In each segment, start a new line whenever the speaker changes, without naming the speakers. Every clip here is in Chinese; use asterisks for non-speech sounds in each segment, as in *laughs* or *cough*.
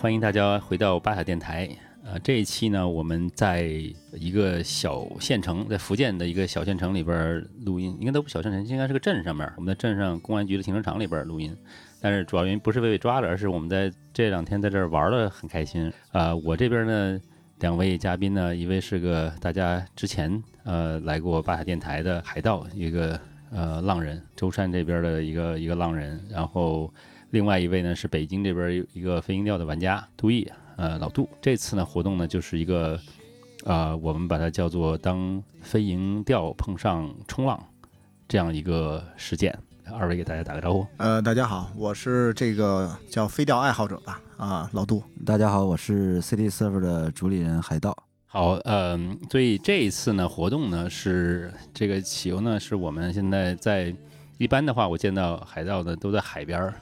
欢迎大家回到巴塔电台。呃，这一期呢，我们在一个小县城，在福建的一个小县城里边录音，应该都不小县城，应该是个镇上面。我们在镇上公安局的停车场里边录音，但是主要原因不是被抓了，而是我们在这两天在这儿玩的很开心。啊，我这边呢，两位嘉宾呢，一位是个大家之前呃来过巴塔电台的海盗，一个呃浪人，舟山这边的一个一个浪人，然后另外一位呢是北京这边一个飞鹰钓的玩家杜毅。呃，老杜，这次呢活动呢就是一个，呃，我们把它叫做当飞蝇钓碰上冲浪这样一个事件。二位给大家打个招呼。
呃，大家好，我是这个叫飞钓爱好者吧，啊，老杜。
大家好，我是 City Server 的主理人海盗。
好，嗯，所以这一次呢活动呢是这个起游呢是我们现在在一般的话，我见到海盗呢都在海边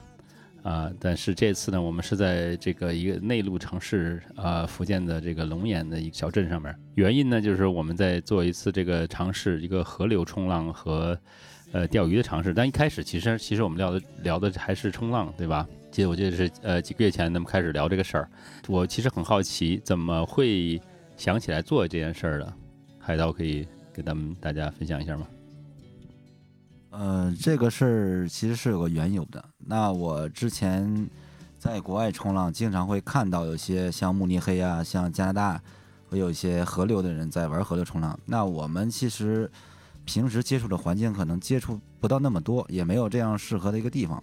啊，但是这次呢，我们是在这个一个内陆城市啊，福建的这个龙岩的一个小镇上面。原因呢，就是我们在做一次这个尝试，一个河流冲浪和呃钓鱼的尝试。但一开始其实其实我们聊的聊的还是冲浪，对吧？记得我记得是呃几个月前咱们开始聊这个事儿。我其实很好奇，怎么会想起来做这件事儿的？海盗可以给咱们大家分享一下吗？
呃，这个事儿其实是有个缘由的。那我之前在国外冲浪，经常会看到有些像慕尼黑啊，像加拿大，会有一些河流的人在玩河流冲浪。那我们其实平时接触的环境可能接触不到那么多，也没有这样适合的一个地方。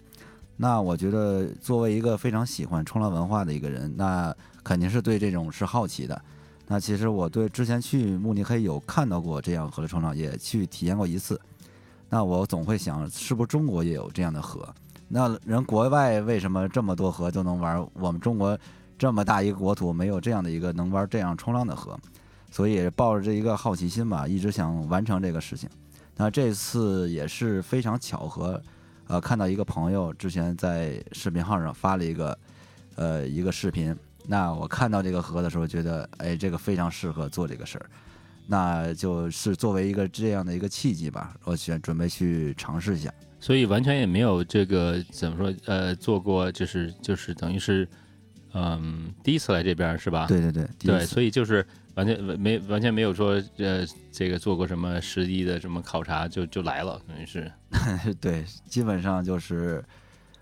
那我觉得作为一个非常喜欢冲浪文化的一个人，那肯定是对这种是好奇的。那其实我对之前去慕尼黑有看到过这样河流冲浪，也去体验过一次。那我总会想，是不是中国也有这样的河？那人国外为什么这么多河都能玩？我们中国这么大一个国土，没有这样的一个能玩这样冲浪的河？所以抱着这一个好奇心吧，一直想完成这个事情。那这次也是非常巧合，呃，看到一个朋友之前在视频号上发了一个，呃，一个视频。那我看到这个河的时候，觉得，哎，这个非常适合做这个事儿。那就是作为一个这样的一个契机吧，我选准备去尝试一下，
所以完全也没有这个怎么说呃做过，就是就是等于是嗯第一次来这边是吧？
对对对
对，所以就是完全没完全没有说呃这个做过什么实地的什么考察就就来了，等于是 *laughs*
对，基本上就是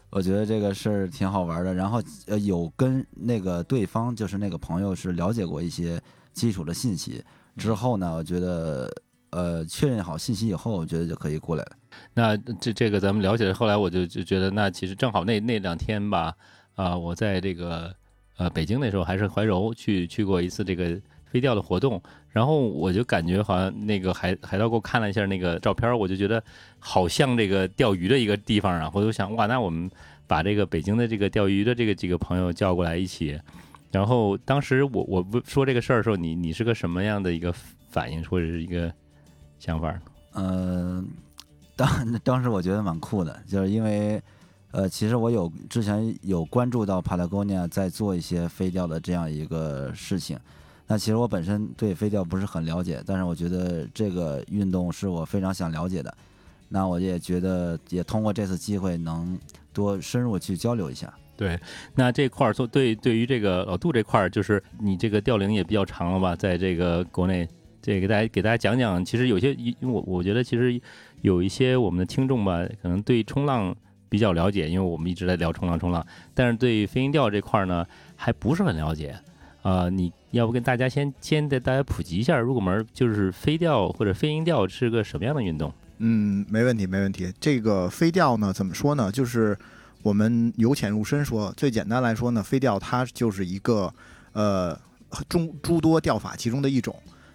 我觉得这个事儿挺好玩的，然后呃有跟那个对方就是那个朋友是了解过一些基础的信息。之后呢，我觉得，呃，确认好信息以后，我觉得就可以过来了。
那这这个咱们了解，后来我就就觉得，那其实正好那那两天吧，啊，我在这个呃北京那时候还是怀柔去去过一次这个飞钓的活动，然后我就感觉好像那个海海盗给我看了一下那个照片，我就觉得好像这个钓鱼的一个地方啊，我就想哇，那我们把这个北京的这个钓鱼的这个几个朋友叫过来一起。然后当时我我不说这个事儿的时候，你你是个什么样的一个反应或者是一个想法？
嗯，当当时我觉得蛮酷的，就是因为呃，其实我有之前有关注到 Patagonia 在做一些飞钓的这样一个事情。那其实我本身对飞钓不是很了解，但是我觉得这个运动是我非常想了解的。那我也觉得也通过这次机会能多深入去交流一下。
对，那这块儿做对对于这个老杜这块儿，就是你这个钓龄也比较长了吧？在这个国内，这给大家给大家讲讲，其实有些，因为我我觉得其实有一些我们的听众吧，可能对冲浪比较了解，因为我们一直在聊冲浪冲浪，但是对飞行钓这块儿呢，还不是很了解。啊，你要不跟大家先先带大家普及一下，入门，就是飞钓或者飞鹰钓是个什么样的运动？
嗯，没问题，没问题。这个飞钓呢，怎么说呢？就是。我们由浅入深说，最简单来说呢，飞钓它就是一个，呃，众诸多钓法其中的一种。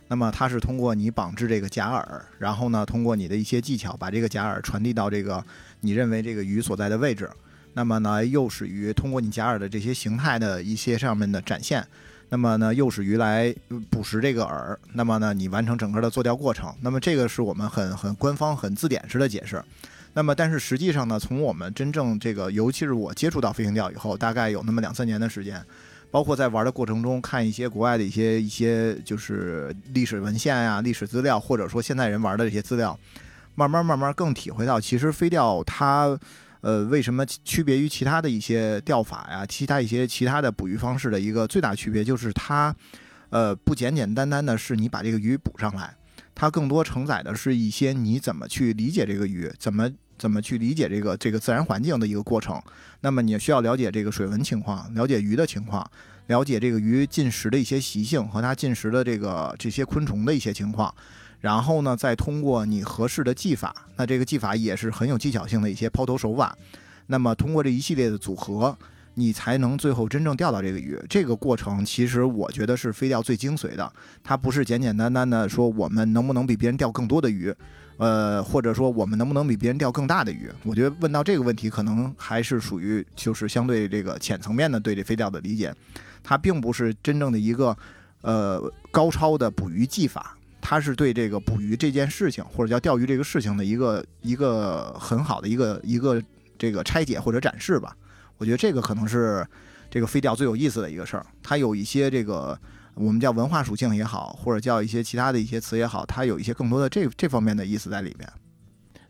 那么它是通过你绑制这个假饵，然后呢，通过你的一些技巧，把这个假饵传递到这个你认为这个鱼所在的位置。那么呢，诱使鱼通过你假饵的这些形态的一些上面的展现，那么呢，诱使鱼来捕食这个饵。那么呢，你完成整个的做钓过程。那么这个是我们很很官方、很字典式的解释。那么，但是实际上呢，从我们真正这个，尤其是我接触到飞行钓以后，大概有那么两三年的时间，包括在玩的过程中看一些国外的一些一些就是历史文献呀、历史资料，或者说现在人玩的这些资料，慢慢慢慢更体会到，其实飞钓它，呃，为什么区别于其他的一些钓法呀，其他一些其他的捕鱼方式的一个最大区别就是它，呃，不简简单单的是你把这个鱼捕上来，它更多承载的是一些你怎么去理解这个鱼，怎么怎么去理解这个这个自然环境的一个过程。那么你需要了解这个水文情况，了解鱼的情况，了解这个鱼进食的一些习性和它进食的这个这些昆虫的一些情况。然后呢，再通过你合适的技法，那这个技法也是很有技巧性的一些抛投手法。那么通过这一系列的组合，你才能最后真正钓到这个鱼。这个过程其实我觉得是飞钓最精髓的，它不是简简单单的说我们能不能比别人钓更多的鱼，呃，或者说我们能不能比别人钓更大的鱼。我觉得问到这个问题，可能还是属于就是相对这个浅层面的对这飞钓的理解，它并不是真正的一个呃高超的捕鱼技法。它是对这个捕鱼这件事情，或者叫钓鱼这个事情的一个一个很好的一个一个这个拆解或者展示吧。我觉得这个可能是这个飞钓最有意思的一个事儿。它有一些这个我们叫文化属性也好，或者叫一些其他的一些词也好，它有一些更多的这这方面的意思在里面。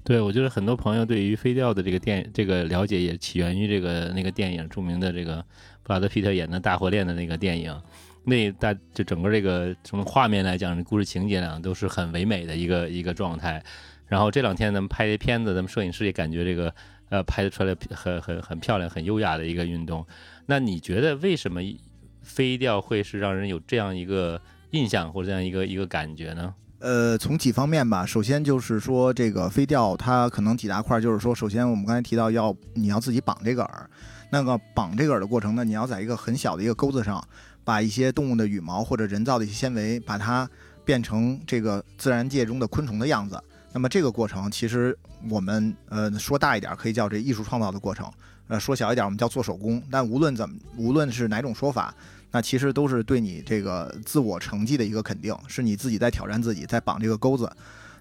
对，我觉得很多朋友对于飞钓的这个电这个了解也起源于这个那个电影，著名的这个布拉德皮特演的《大火链》的那个电影。那大就整个这个从画面来讲，故事情节呢都是很唯美的一个一个状态。然后这两天咱们拍的片子，咱们摄影师也感觉这个呃拍得出来很很很漂亮、很优雅的一个运动。那你觉得为什么飞钓会是让人有这样一个印象或者这样一个一个感觉呢？
呃，从几方面吧。首先就是说这个飞钓它可能几大块，就是说首先我们刚才提到要你要自己绑这个饵，那个绑这个饵的过程呢，你要在一个很小的一个钩子上。把一些动物的羽毛或者人造的一些纤维，把它变成这个自然界中的昆虫的样子。那么这个过程，其实我们呃说大一点，可以叫这艺术创造的过程；呃说小一点，我们叫做手工。但无论怎么，无论是哪种说法，那其实都是对你这个自我成绩的一个肯定，是你自己在挑战自己，在绑这个钩子。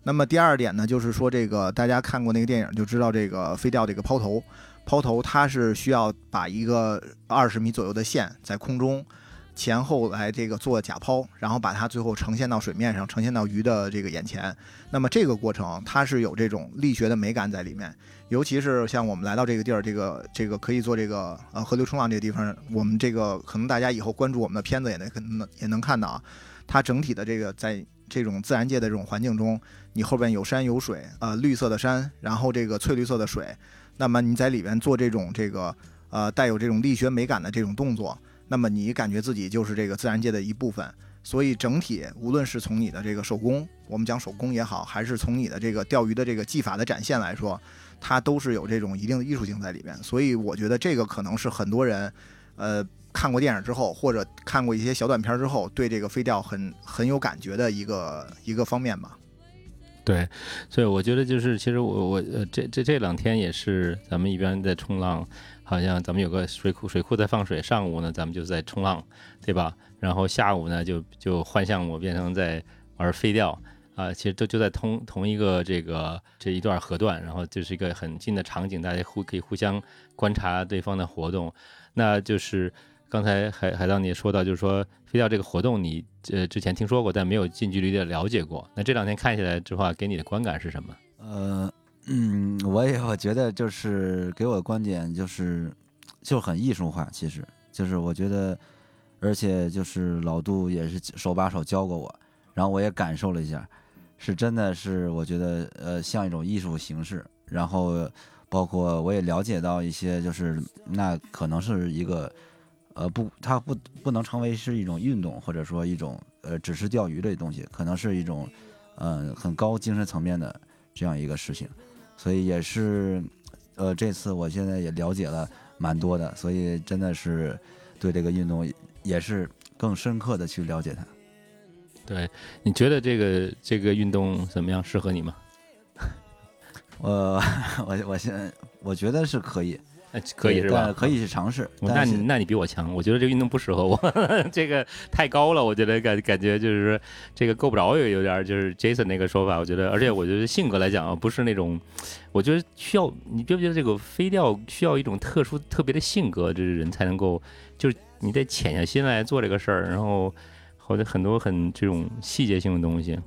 那么第二点呢，就是说这个大家看过那个电影就知道，这个飞钓这个抛投，抛投它是需要把一个二十米左右的线在空中。前后来这个做假抛，然后把它最后呈现到水面上，呈现到鱼的这个眼前。那么这个过程它是有这种力学的美感在里面，尤其是像我们来到这个地儿，这个这个可以做这个呃河流冲浪这个地方，我们这个可能大家以后关注我们的片子也能可能也能看到啊，它整体的这个在这种自然界的这种环境中，你后边有山有水，呃绿色的山，然后这个翠绿色的水，那么你在里边做这种这个呃带有这种力学美感的这种动作。那么你感觉自己就是这个自然界的一部分，所以整体无论是从你的这个手工，我们讲手工也好，还是从你的这个钓鱼的这个技法的展现来说，它都是有这种一定的艺术性在里边。所以我觉得这个可能是很多人，呃，看过电影之后，或者看过一些小短片之后，对这个飞钓很很有感觉的一个一个方面吧。
对，所以我觉得就是，其实我我呃这这这两天也是咱们一边在冲浪。好像咱们有个水库，水库在放水。上午呢，咱们就在冲浪，对吧？然后下午呢，就就换项目，变成在玩飞钓啊。其实都就在同同一个这个这一段河段，然后就是一个很近的场景，大家互可以互相观察对方的活动。那就是刚才海海盗你也说到，就是说飞钓这个活动，你呃之前听说过，但没有近距离的了解过。那这两天看下来之后，给你的观感是什么？
呃。嗯，我也我觉得就是给我的观点就是，就很艺术化。其实就是我觉得，而且就是老杜也是手把手教过我，然后我也感受了一下，是真的是我觉得呃像一种艺术形式。然后包括我也了解到一些，就是那可能是一个呃不，它不不能成为是一种运动，或者说一种呃只是钓鱼的东西，可能是一种嗯很高精神层面的这样一个事情。所以也是，呃，这次我现在也了解了蛮多的，所以真的是对这个运动也是更深刻的去了解它。
对，你觉得这个这个运动怎么样？适合你吗？*laughs*
我 *laughs* 我我现在我觉得是可以。
可以是吧？
可以去尝试。
那你那你比我强，我觉得这个运动不适合我，这个太高了，我觉得感感觉就是这个够不着，有有点就是 Jason 那个说法，我觉得，而且我觉得性格来讲啊，不是那种，我觉得需要你觉不觉得这个飞钓需要一种特殊特别的性格，就是人才能够，就是你得潜下心来做这个事儿，然后或者很多很这种细节性的东西。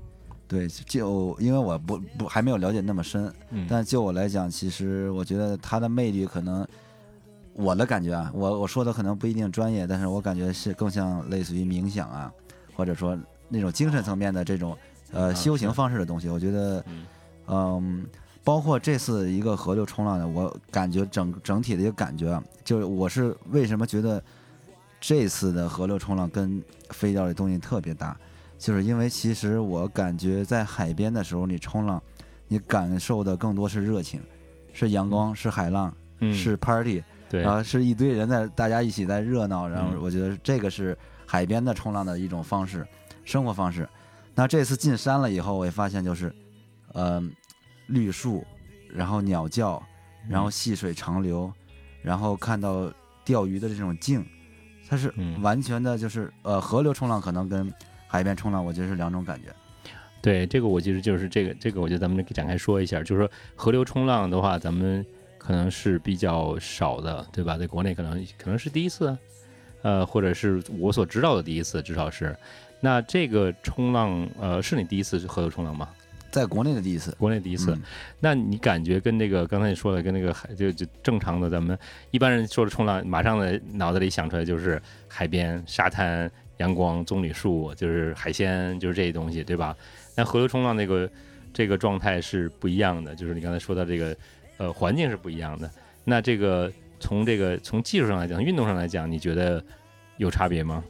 对，就因为我不不还没有了解那么深，
嗯，
但就我来讲，其实我觉得它的魅力可能，我的感觉啊，我我说的可能不一定专业，但是我感觉是更像类似于冥想啊，或者说那种精神层面的这种呃
啊
修行方式的东西。我觉得，
嗯。
嗯，包括这次一个河流冲浪的，我感觉整整体的一个感觉啊，就是我是为什么觉得这次的河流冲浪跟飞钓的东西特别搭，就是因为其实我感觉在海边的时候，你冲浪，你感受的更多是热情，是阳光，是海浪，
嗯
是 party，
对。
然后是一堆人在大家一起在热闹，然后
嗯。
我觉得这个是海边的冲浪的一种方式，生活方式。那这次进山了以后，我也发现就是，呃，绿树，然后鸟叫，然后细水长流，然后看到钓鱼的这种静，它是
嗯。
完全的就是呃河流冲浪可能跟海边冲浪，我觉得是两种感觉。
对，这个我其实就是这个这个，我觉得咱们展开说一下，就是说河流冲浪的话，咱们可能是比较少的，对吧？在国内可能可能是第一次，呃，或者是我所知道的第一次，至少是。那这个冲浪，呃，是你第一次河流冲浪吗？
在国内的第一次，
国内第一次。
嗯
那你感觉跟那个刚才你说的，跟那个海就就正常的咱们一般人说的冲浪，马上的脑子里想出来就是海边、沙滩、阳光、棕榈树，就是海鲜，就是这些东西，对吧？那河流冲浪那个这个状态是不一样的，就是你刚才说到这个呃环境是不一样的。那这个从这个从技术上来讲，运动上来讲，你觉得有差别吗？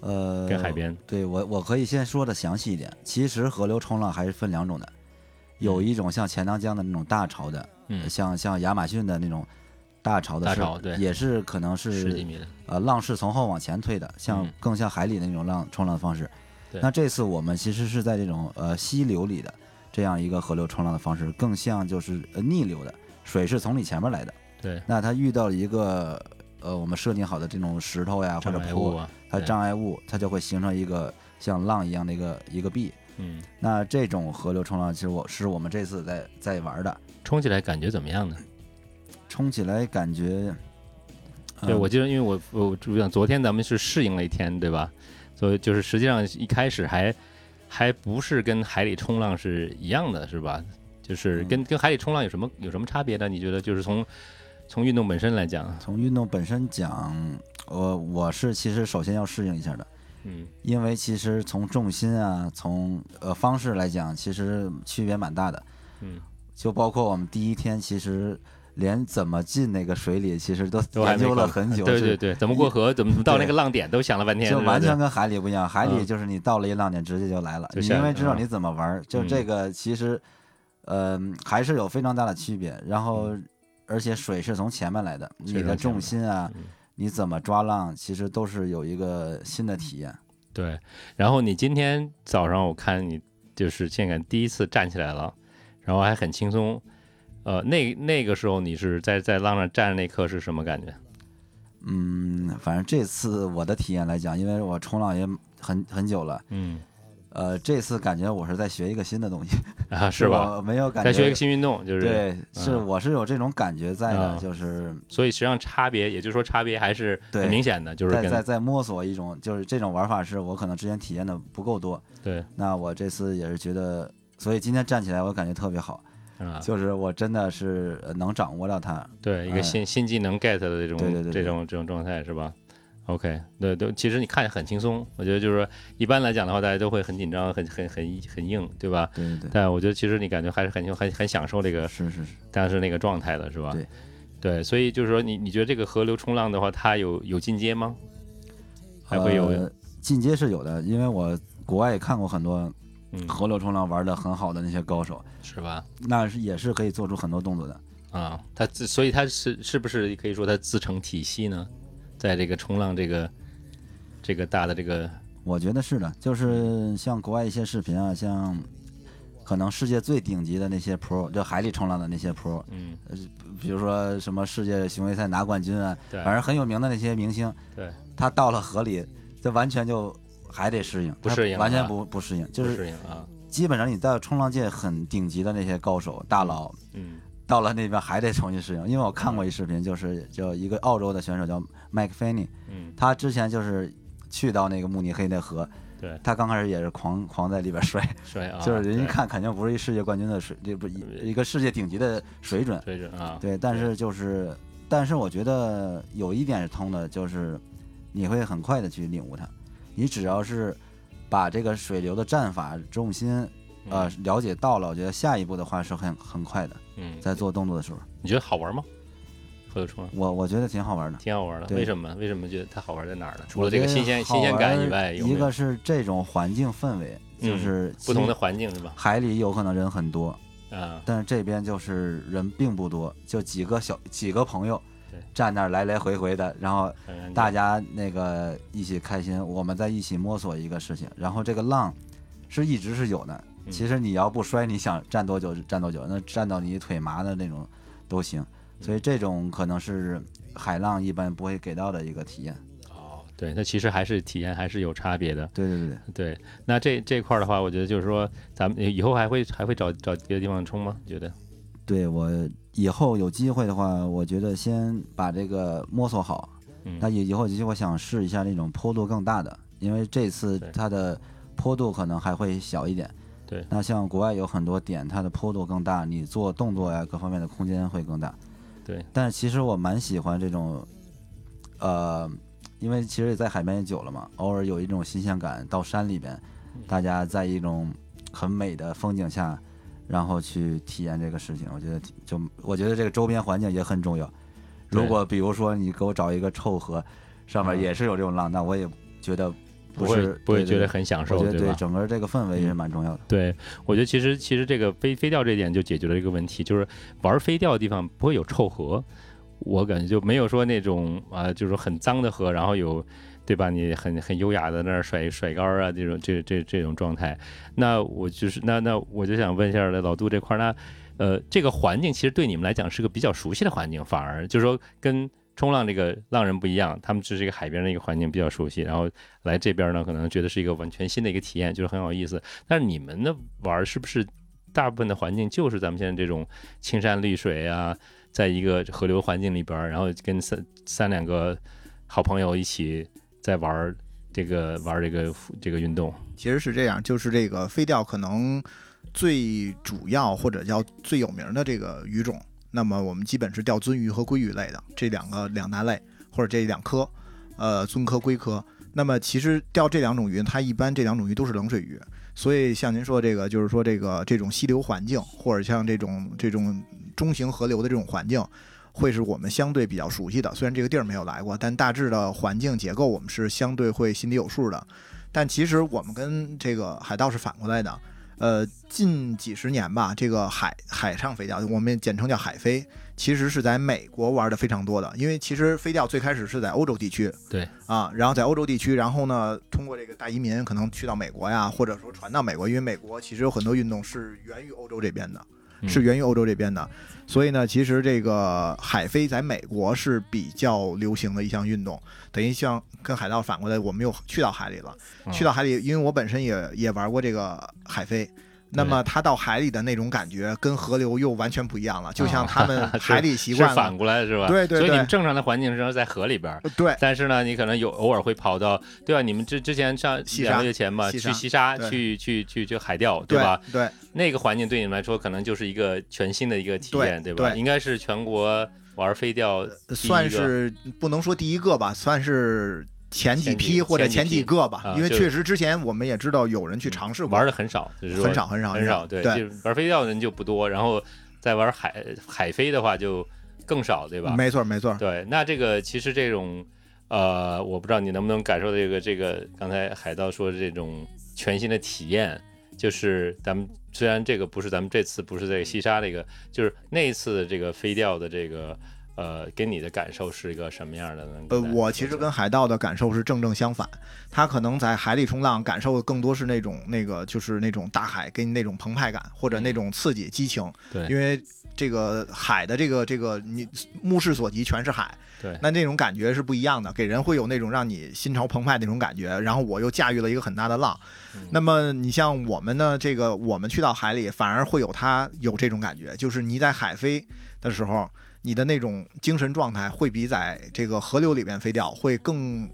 呃，
跟海边？
对我，我可以先说的详细一点。其实河流冲浪还是分两种的，有一种像钱塘江的那种大潮的，
嗯，
像像亚马逊的那种大潮的是，
大潮对
也是可能是
十几米的，
呃浪是从后往前推的，像
嗯
更像海里的那种浪冲浪方式。那这次我们其实是在这种呃溪流里的这样一个河流冲浪的方式，更像就是呃逆流的，水是从你前面来的。
对，
那它遇到了一个呃我们设定好的这种石头呀或者坡，
啊，
它障碍物，它就会形成一个像浪一样的一个一个壁。
嗯，
那这种河流冲浪，其实我是我们这次在在玩的，
冲起来感觉怎么样呢？
冲起来感觉，
对，
呃
我记得，因为我我我想昨天咱们是适应了一天，对吧？所以就是实际上一开始还还不是跟海里冲浪是一样的，是吧？就是跟跟海里冲浪有什么有什么差别呢？你觉得就是从从运动本身来讲，
从运动本身讲，我我是其实首先要适应一下的，
嗯
因为其实从重心啊，从呃方式来讲，其实区别蛮大的。
嗯，
就包括我们第一天，其实连怎么进那个水里，其实都研究了很久，
对对对，怎么过河，怎么到那个浪点，都想了半天，
就完全跟海里不一样。海里
嗯
就是你到了一浪点，直接就来了，你因为知道你怎么玩儿。就
嗯
这个其实，嗯，还是有非常大的区别。然后，而且水是从前面来的，你的重心啊，
嗯
你怎么抓浪，其实都是有一个新的体验。
对。然后你今天早上我看你就是现在第一次站起来了，然后还很轻松。呃，那那个时候你是在在浪上站着那刻是什么感觉？
嗯，反正这次我的体验来讲，因为我冲浪也很很久了，
嗯
呃，这次感觉我是在学一个新的东西，
啊，是吧？*laughs*
我没有感觉。
在学一个新运动，就是
对，是
嗯
我是有这种感觉在的，
啊
就是
所以实际上差别，也就是说差别还是很明显的，就是
在在在摸索一种，就是这种玩法是我可能之前体验的不够多，
对
那我这次也是觉得，所以今天站起来我感觉特别好，
啊，
就是我真的是呃能掌握到它，
对一个
哎
新新技能 get 的这种这种这种状态是吧？OK，对对，其实你看着很轻松，我觉得就是说一般来讲的话，大家都会很紧张，很很很很硬，对吧？
对对对，
但我觉得其实你感觉还是很很很享受这个
是是是，
当时那个状态的是吧？
对
对，所以就是说你你觉得这个河流冲浪的话，它有有进阶吗？还会有
呃进阶是有的，因为我国外也看过很多
嗯，
河流冲浪玩的很好的那些高手，
是吧？
那是也是可以做出很多动作的。
啊，他自所以他是是不是可以说他自成体系呢？在这个冲浪这个这个大的这个
我觉得是的，就是像国外一些视频啊，像可能世界最顶级的那些 pro，就海里冲浪的那些 pro，
嗯
比如说什么世界巡回赛拿冠军啊，反正很有名的那些明星，
对
他到了河里，这完全就还得适应，
不适应
完全
啊
不不适应，就是
适应啊
基本上你在冲浪界很顶级的那些高手大佬，
嗯
到了那边还得重新适应。因为我看过一视频，就是叫一个澳洲的选手叫麦克菲尼，
嗯
他之前就是去到那个慕尼黑那河，
对，
他刚开始也是狂狂在里边摔，
摔啊，*laughs*
就是人一看肯定不是一世界冠军的水，这不一一个世界顶级的水准。
水准啊，
对，但是就是，但是我觉得有一点是通的，就是你会很快的去领悟它。你只要是把这个水流的战法重心呃
嗯
了解到了，我觉得下一步的话是很很快的，
嗯，
在做动作的时候，
你觉得好玩吗？
我我觉得挺好玩的。
挺好玩的，为什么？为什么觉得它好玩在哪儿呢？除了这个新鲜新鲜感以外，
一个是这种环境氛围，就
嗯
是
不同的环境是吧？
海里有可能人很多，
啊，
但是这边就是人并不多，就几个小几个朋友
对
站那儿来来回回的，然后大家那个一起开心，我们在一起摸索一个事情，然后这个浪是一直是有的。
嗯
其实你要不摔，你想站多久站多久，那站到你腿麻的那种都行。所以这种可能是海浪一般不会给到的一个体验。
哦，对，那其实还是体验还是有差别的。
对对对对，
对，那这这块儿的话，我觉得就是说，咱们以后还会还会找找别的地方冲吗？觉得？
对我以后有机会的话，我觉得先把这个摸索好。
嗯
那以以后有机会想试一下那种坡度更大的，因为这次它的坡度可能还会小一点。
对
那像国外有很多点，它的坡度更大，你做动作呀各方面的空间会更大。
对，
但其实我蛮喜欢这种，呃，因为其实也在海边也久了嘛，偶尔有一种新鲜感，到山里边，
嗯
大家在一种很美的风景下，然后去体验这个事情，我觉得就我觉得这个周边环境也很重要。如果比如说你给我找一个臭河，上面
嗯
也是有这种浪，那我也觉得
不会
是
不会觉得很享受，
我觉得对
吧？
整个这个氛围也是蛮重要的。
对，我觉得其实其实这个飞飞钓这点就解决了一个问题，就是玩飞钓的地方不会有臭河，我感觉就没有说那种啊，就是很脏的河，然后有。对吧？你很很优雅的那儿甩甩杆儿啊，这种这这这种状态，那我就是那那我就想问一下老杜这块儿，那呃这个环境其实对你们来讲是个比较熟悉的环境，反而就是说跟冲浪这个浪人不一样，他们只是一个海边的一个环境比较熟悉，然后来这边呢可能觉得是一个完全新的一个体验，就是很有意思。但是你们的玩是不是大部分的环境就是咱们现在这种青山绿水啊，在一个河流环境里边，然后跟三三两个好朋友一起在玩这个玩这个这个运动？
其实是这样，就是这个飞钓可能最主要或者叫最有名的这个鱼种，那么我们基本是钓鳟鱼和鲑鱼类的这两个两大类，或者这两科，呃，鳟科、龟科。那么其实钓这两种鱼，它一般这两种鱼都是冷水鱼，所以像您说这个，就是说这个这种溪流环境，或者像这种这种中型河流的这种环境，会是我们相对比较熟悉的。虽然这个地儿没有来过，但大致的环境结构我们是相对会心里有数的。但其实我们跟这个海盗是反过来的。呃，近几十年吧，这个海海上飞钓，我们简称叫海飞，其实是在美国玩的非常多的。因为其实飞钓最开始是在欧洲地区，
对
啊，然后在欧洲地区，然后呢，通过这个大移民可能去到美国呀，或者说传到美国，因为美国其实有很多运动是源于欧洲这边的，
嗯
是源于欧洲这边的，所以呢，其实这个海飞在美国是比较流行的一项运动，等于像跟海盗反过来，我们又去到海里了。
嗯
去到海里，因为我本身也也玩过这个海飞。那么它到海里的那种感觉跟河流又完全不一样了，就像他们 *laughs* 海里习惯
是反，过来是吧？
对对对
所以你们正常的环境是在河里边，
对
但是呢，你可能有偶尔会跑到，对吧？你们之之前上两个月前吧，去西沙去去去去海钓，
对
吧？？
对，
那个环境对你们来说可能就是一个全新的一个体验，
对
吧？
对
应该是全国玩飞钓
算是不能说第一个吧，算是前几批或者前
前几
个吧因为确实之前我们也知道有人去尝试过，
玩的很少，就是说
很少很少
很
少，
对，就玩飞钓的人就不多，然后再玩海海飞的话就更少，对吧？
没错没错，
对，那这个其实这种，呃，我不知道你能不能感受到这个这个刚才海盗说的这种全新的体验，就是咱们虽然这个不是咱们这次不是在西沙这个，就是那一次的这个飞钓的这个，呃，给你的感受是一个什么样的呢？
呃，我其实跟海盗的感受是正正相反，他可能在海里冲浪感受的更多是那种那个就是那种大海给你那种澎湃感或者那种刺激激情，
对
因为这个海的这个这个你目视所及全是海，
对
那那种感觉是不一样的，给人会有那种让你心潮澎湃那种感觉，然后我又驾驭了一个很大的浪，
嗯
那么你像我们呢，这个我们去到海里反而会有它有这种感觉，就是你在海飞的时候。你的那种精神状态会比在这个河流里边飞钓会更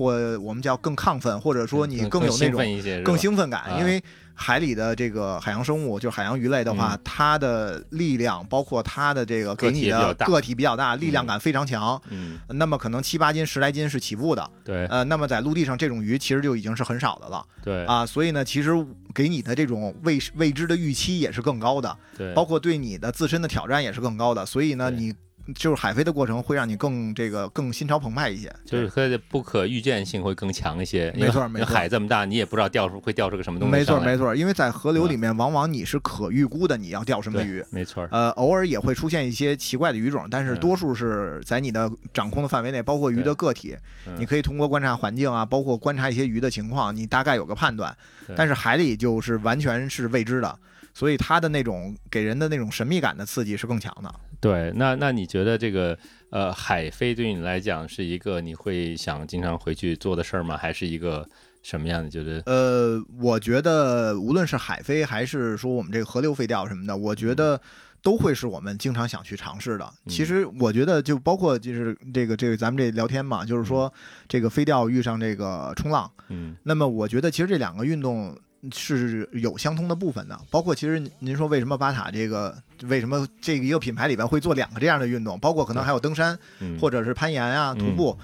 或我们叫更亢奋，或者说你
更
有那种
兴奋一些，
更兴奋感，
啊。
因为海里的这个海洋生物，就是海洋鱼类的话，
嗯。
它的力量，包括它的这个
个
给你的个体比较大，力量感非常强。
嗯，
那么可能七八斤、十来斤是起步的，
对。
呃，那么在陆地上这种鱼其实就已经是很少的了。
对。
啊，所以呢，其实给你的这种未未知的预期也是更高的，
对，
包括对你的自身的挑战也是更高的，所以呢，你就是海飞的过程会让你更这个更心潮澎湃一些，
就是它的不可预见性会更强一些。
没错没错
海这么大，你也不知道钓出会钓出个什么东西
没错没错，因为在河流里面，往往你是可预估的，你要钓什么鱼。
没错，
呃，偶尔也会出现一些奇怪的鱼种，但是
嗯
多数是在你的掌控的范围内，包括鱼的个体，
嗯
你可以通过观察环境啊，包括观察一些鱼的情况，你大概有个判断。但是海里就是完全是未知的，所以它的那种给人的那种神秘感的刺激是更强的。
对，那那你觉得这个呃海飞对你来讲是一个你会想经常回去做的事儿吗？还是一个什么样的？觉得
呃，我觉得无论是海飞还是说我们这个河流飞钓什么的，我觉得都会是我们经常想去尝试的。其实我觉得就包括就是这个这个咱们这聊天嘛，就是说这个飞钓遇上这个冲浪，
嗯
那么我觉得其实这两个运动。是有相通的部分的，包括其实您您说为什么巴塔这个为什么这个一个品牌里边会做两个这样的运动，包括可能还有登山
嗯，
或者是攀岩啊、徒步，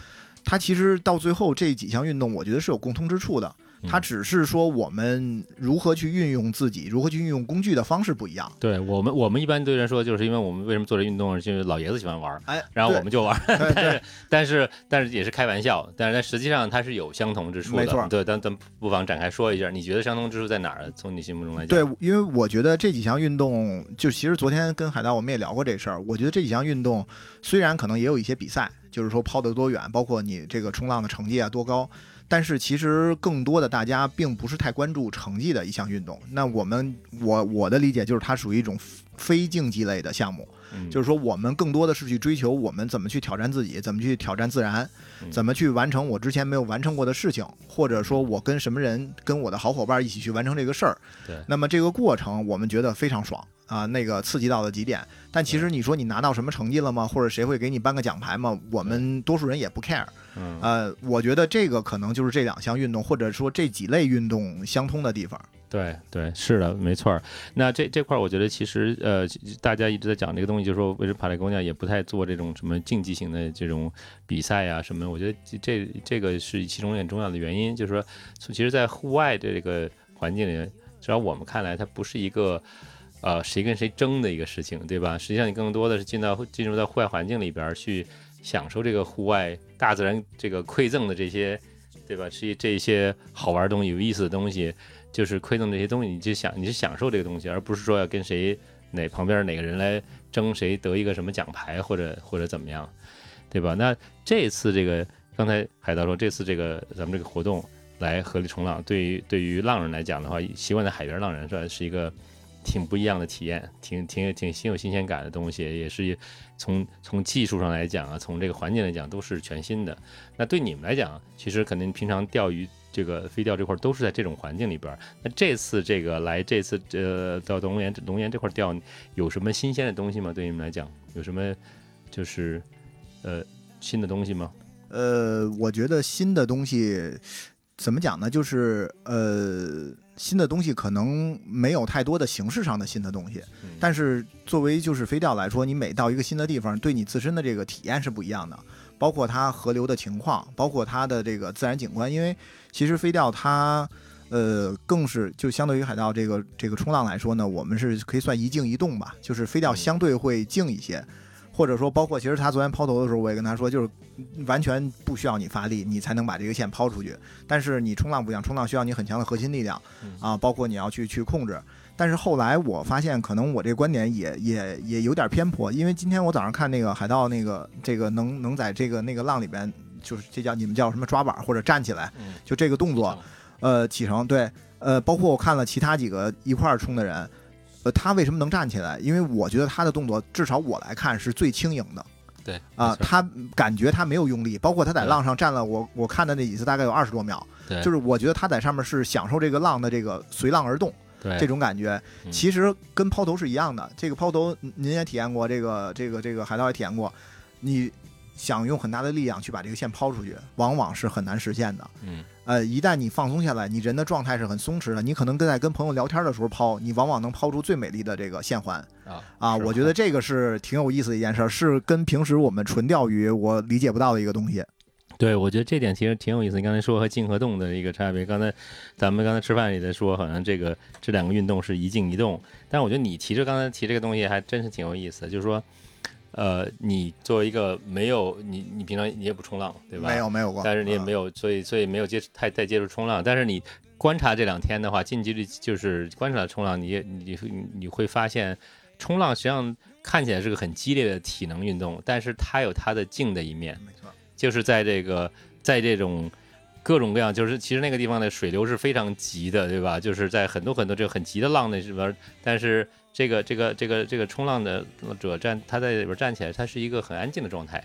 它其实到最后这几项运动，我觉得是有共通之处的。它
嗯
只是说我们如何去运用自己，如何去运用工具的方式不一样。
对我们我们一般对人说，就是因为我们为什么做这运动，就是老爷子喜欢玩儿，
哎，
然后我们就玩但是但是但是也是开玩笑，但是但实际上它是有相同之处的。
没错
对，咱咱不妨展开说一下，你觉得相同之处在哪儿？从你心目中来讲，
对，因为我觉得这几项运动，就其实昨天跟海大我们也聊过这事儿。我觉得这几项运动虽然可能也有一些比赛，就是说抛得多远，包括你这个冲浪的成绩啊多高，但是其实更多的大家并不是太关注成绩的一项运动。那我们我我的理解就是它属于一种非竞技类的项目。
嗯
就是说，我们更多的是去追求我们怎么去挑战自己，怎么去挑战自然，
嗯
怎么去完成我之前没有完成过的事情，或者说我跟什么人、跟我的好伙伴一起去完成这个事儿。
对
那么这个过程我们觉得非常爽啊，那个刺激到了极点。但其实你说你拿到什么成绩了吗？或者谁会给你颁个奖牌吗？我们多数人也不 care。
嗯
呃，我觉得这个可能就是这两项运动，或者说这几类运动相通的地方。
对对，是的，没错。那这这块儿，我觉得其实呃，大家一直在讲这个东西，就是说，为什么帕雷姑娘也不太做这种什么竞技型的这种比赛呀、什么？我觉得这这个是其中很重要的原因，就是说，其实，在户外这个环境里，至少我们看来，它不是一个呃谁跟谁争的一个事情，对吧？实际上，你更多的是进到进入到户外环境里边儿去享受这个户外大自然这个馈赠的这些，对吧？是这些好玩的东西、有意思的东西。就是馈赠这些东西，你就享你就享受这个东西，而不是说要跟谁哪旁边哪个人来争谁得一个什么奖牌或者或者怎么样，对吧？那这次这个刚才海涛说，这次这个咱们这个活动来河里冲浪，对于对于浪人来讲的话，习惯在海边浪人算是一个挺不一样的体验，挺挺挺新有新鲜感的东西，也是从从技术上来讲啊，从这个环境来讲都是全新的。那对你们来讲，其实肯定平常钓鱼。这个飞钓这块都是在这种环境里边儿。那这次这个来这次呃到龙岩龙岩这块钓，有什么新鲜的东西吗？对你们来讲，有什么就是呃新的东西吗？
呃，我觉得新的东西怎么讲呢？就是呃，新的东西可能没有太多的形式上的新的东西，
嗯
但是作为就是飞钓来说，你每到一个新的地方，对你自身的这个体验是不一样的。包括它河流的情况，包括它的这个自然景观，因为其实飞钓它，呃，更是就相对于海盗这个这个冲浪来说呢，我们是可以算一静一动吧，就是飞钓相对会静一些，或者说包括其实他昨天抛投的时候，我也跟他说，就是完全不需要你发力，你才能把这个线抛出去，但是你冲浪不一样，冲浪需要你很强的核心力量啊，包括你要去去控制。但是后来我发现，可能我这观点也也也有点偏颇，因为今天我早上看那个海盗那个这个能能在这个那个浪里边，就是这叫你们叫什么抓板或者站起来，
嗯
就这个动作，呃，启程对，呃，包括我看了其他几个一块儿冲的人，呃，他为什么能站起来？因为我觉得他的动作，至少我来看是最轻盈的。
对
啊、他感觉他没有用力，包括他在浪上站了，我我看的那几次大概有二十多秒，
对，
就是我觉得他在上面是享受这个浪的这个随浪而动。
对
这种感觉，
嗯
其实跟抛投是一样的。这个抛投您也体验过，这个这个这个海盗也体验过。你想用很大的力量去把这个线抛出去，往往是很难实现的。
嗯，
呃，一旦你放松下来，你人的状态是很松弛的，你可能跟在跟朋友聊天的时候抛，你往往能抛出最美丽的这个线环
啊
啊！我觉得这个是挺有意思的一件事儿，是跟平时我们纯钓鱼我理解不到的一个东西。
对，我觉得这点其实挺有意思。你刚才说和静和动的一个差别，刚才咱们刚才吃饭也在说，好像这个这两个运动是一静一动。但是我觉得你提着刚才提这个东西还真是挺有意思的，就是说，呃，你作为一个没有你你平常你也不冲浪对吧？
没有没有过，
但是你也没
有。
有，所以所以没有接触太太接触冲浪。但是你观察这两天的话，近距离就是观察冲浪，你也你你你会发现，冲浪实际上看起来是个很激烈的体能运动，但是它有它的静的一面。
没错，
就是在这个在这种各种各样，就是其实那个地方的水流是非常急的，对吧？就是在很多很多这个很急的浪那里边，但是这个这个这个这个冲浪的者站，他在里边站起来，他是一个很安静的状态，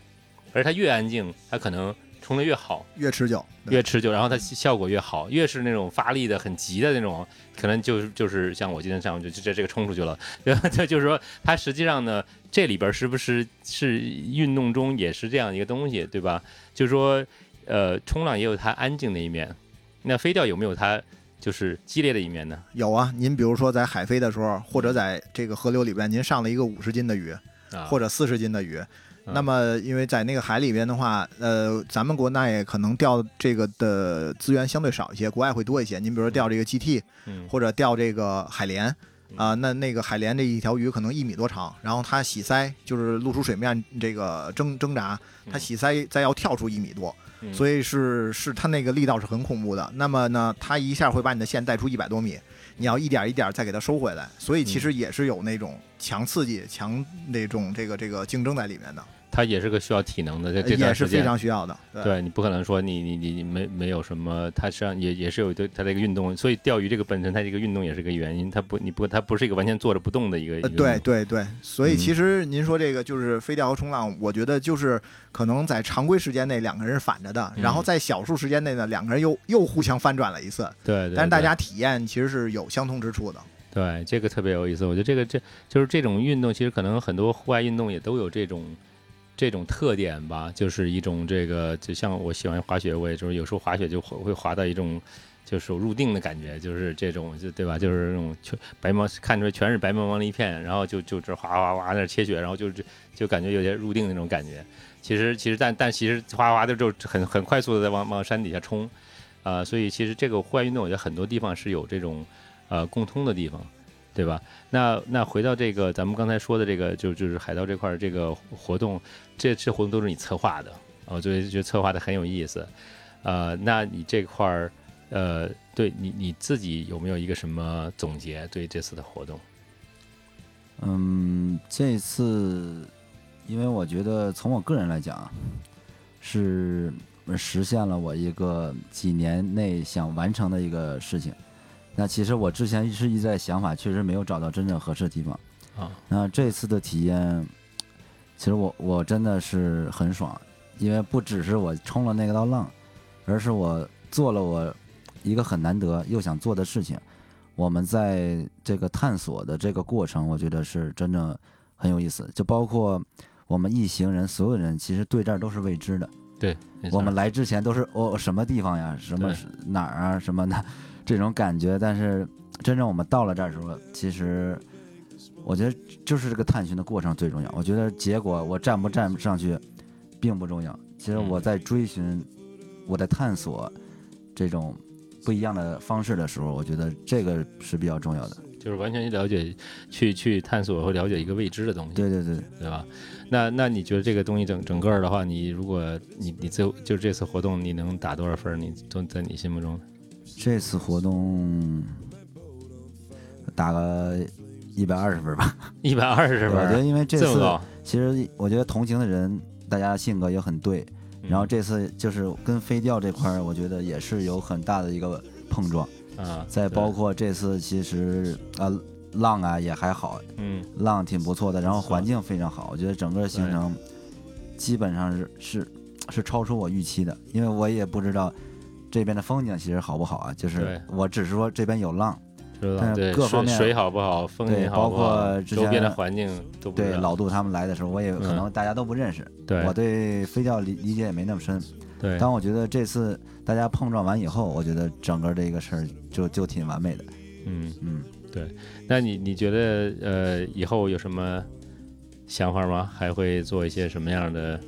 而他越安静，他可能冲的越好，
越持久，
越持久，然后它效果越好。越是那种发力的很急的那种，可能就是就是像我今天上午就就这这个冲出去了，*laughs* 对吧？这就是说，它实际上呢，这里边是不是是运动中也是这样一个东西，对吧？就是说，呃，冲浪也有它安静的一面，那飞钓有没有它就是激烈的一面呢？
有啊。您比如说在海飞的时候，或者在这个河流里边，您上了一个五十斤的鱼，
啊，
或者四十斤的鱼。
嗯
那么，因为在那个海里边的话，呃，咱们国内可能钓这个的资源相对少一些，国外会多一些。您比如说钓这个 GT，
嗯
或者钓这个海莲，啊、那那个海莲这一条鱼可能一米多长，然后它洗鳃就是露出水面这个挣挣扎，它洗鳃再要跳出一米多，
嗯
所以是是它那个力道是很恐怖的。那么呢，它一下会把你的线带出一百多米，你要一点一点再给它收回来，所以其实也是有那种强刺激、强那种这个这个竞争在里面的，
它也是个需要体能的，在这
也是非
段时间。
常需要的。对
对你不可能说你你你你没没有什么，它实际上也也是有对它的一个运动，所以钓鱼这个本身它这个运动也是个原因，它不你不它不是一个完全坐着不动的一个。
对对对，所以
嗯
其实您说这个就是飞钓和冲浪，我觉得就是可能在常规时间内两个人是反着的，然后
嗯
在小数时间内呢，两个人又又互相翻转了一次，
对对，对
但是大家体验其实是有相通之处的。
对这个特别有意思，我觉得这个这就是这种运动，其实可能很多户外运动也都有这种这种特点吧，就是一种这个，就像我喜欢滑雪，我也就是有时候滑雪就会会滑到一种就是入定的感觉，就是这种就对吧？就是那种全白茫看出来全是白茫茫的一片，然后就 *laughs* 就这哗哗哗在那切雪，然后就就就感觉有点入定那种感觉。其实其实但但其实哗哗的就很很快速的在往往山底下冲，啊、所以其实这个户外运动，我觉得很多地方是有这种呃共通的地方。对吧？那那回到这个咱们刚才说的这个，就就是海盗这块儿这个活动，这这活动都是你策划的，我觉得觉得策划的很有意思。呃，那你这块儿，呃，对你你自己有没有一个什么总结对这次的活动？
嗯，这次，因为我觉得从我个人来讲，是实现了我一个几年内想完成的一个事情。那其实我之前是一直在想法，确实没有找到真正合适的地方。
啊，
那这次的体验，其实我我真的是很爽，因为不只是我冲了那个道浪，而是我做了我一个很难得又想做的事情。我们在这个探索的这个过程，我觉得是真正很有意思。就包括我们一行人，所有人其实对这儿都是未知的。
对，
我们来之前都是哦什么地方呀，什么哪儿啊什么的这种感觉，但是真正我们到了这儿的时候，其实我觉得就是这个探寻的过程最重要。我觉得结果我站不站上去并不重要，其实
嗯
我在追寻，我在探索这种不一样的方式的时候，我觉得这个是比较重要的。
就是完全去了解，去去探索和了解一个未知的东西，
对对对，
对吧？那那你觉得这个东西整整个的话，你如果你你最后就是这次活动，你能打多少分？你都在你心目中？
这次活动打个一百二十分吧。
一百二十分。
我觉得，因为这次
这，
其实我觉得同行的人，大家性格也很对。然后这次就是跟飞钓这块儿，我觉得也是有很大的一个碰撞。
啊，
再包括这次其实啊浪啊也还好，
嗯。
浪挺不错的，然后环境非常好，我觉得整个行程基本上是是是超出我预期的，因为我也不知道这边的风景其实好不好啊，就是我只是说这边有浪，但是，各方面
水水好不好，风景好不好
包括之
周边的环境都
对老杜他们来的时候，我也可
嗯
能大家都不认识，
对
我对飞钓理理解也没那么深。
对
但我觉得这次大家碰撞完以后，我觉得整个这个事儿就就挺完美的。
嗯，
嗯，对
那你你觉得呃以后有什么想法吗？还会做一些什么样的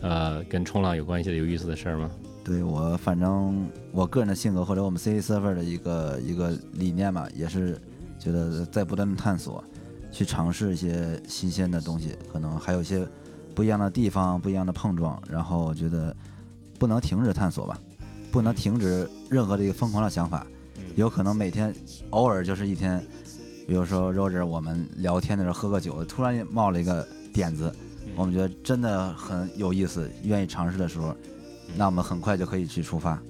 呃跟冲浪有关系的有意思的事儿吗？
对我反正我个人的性格或者我们 CC Surfer 的一个一个理念嘛，也是觉得在不断的探索，去尝试一些新鲜的东西，可能还有一些不一样的地方、不一样的碰撞。然后我觉得不能停止探索吧，不能停止任何的一个疯狂的想法。有可能每天偶尔就是一天，比如说 Roger 我们聊天的时候喝个酒，突然冒了一个点子，我们觉得真的很有意思，愿意尝试的时候，那我们很快就可以去出发。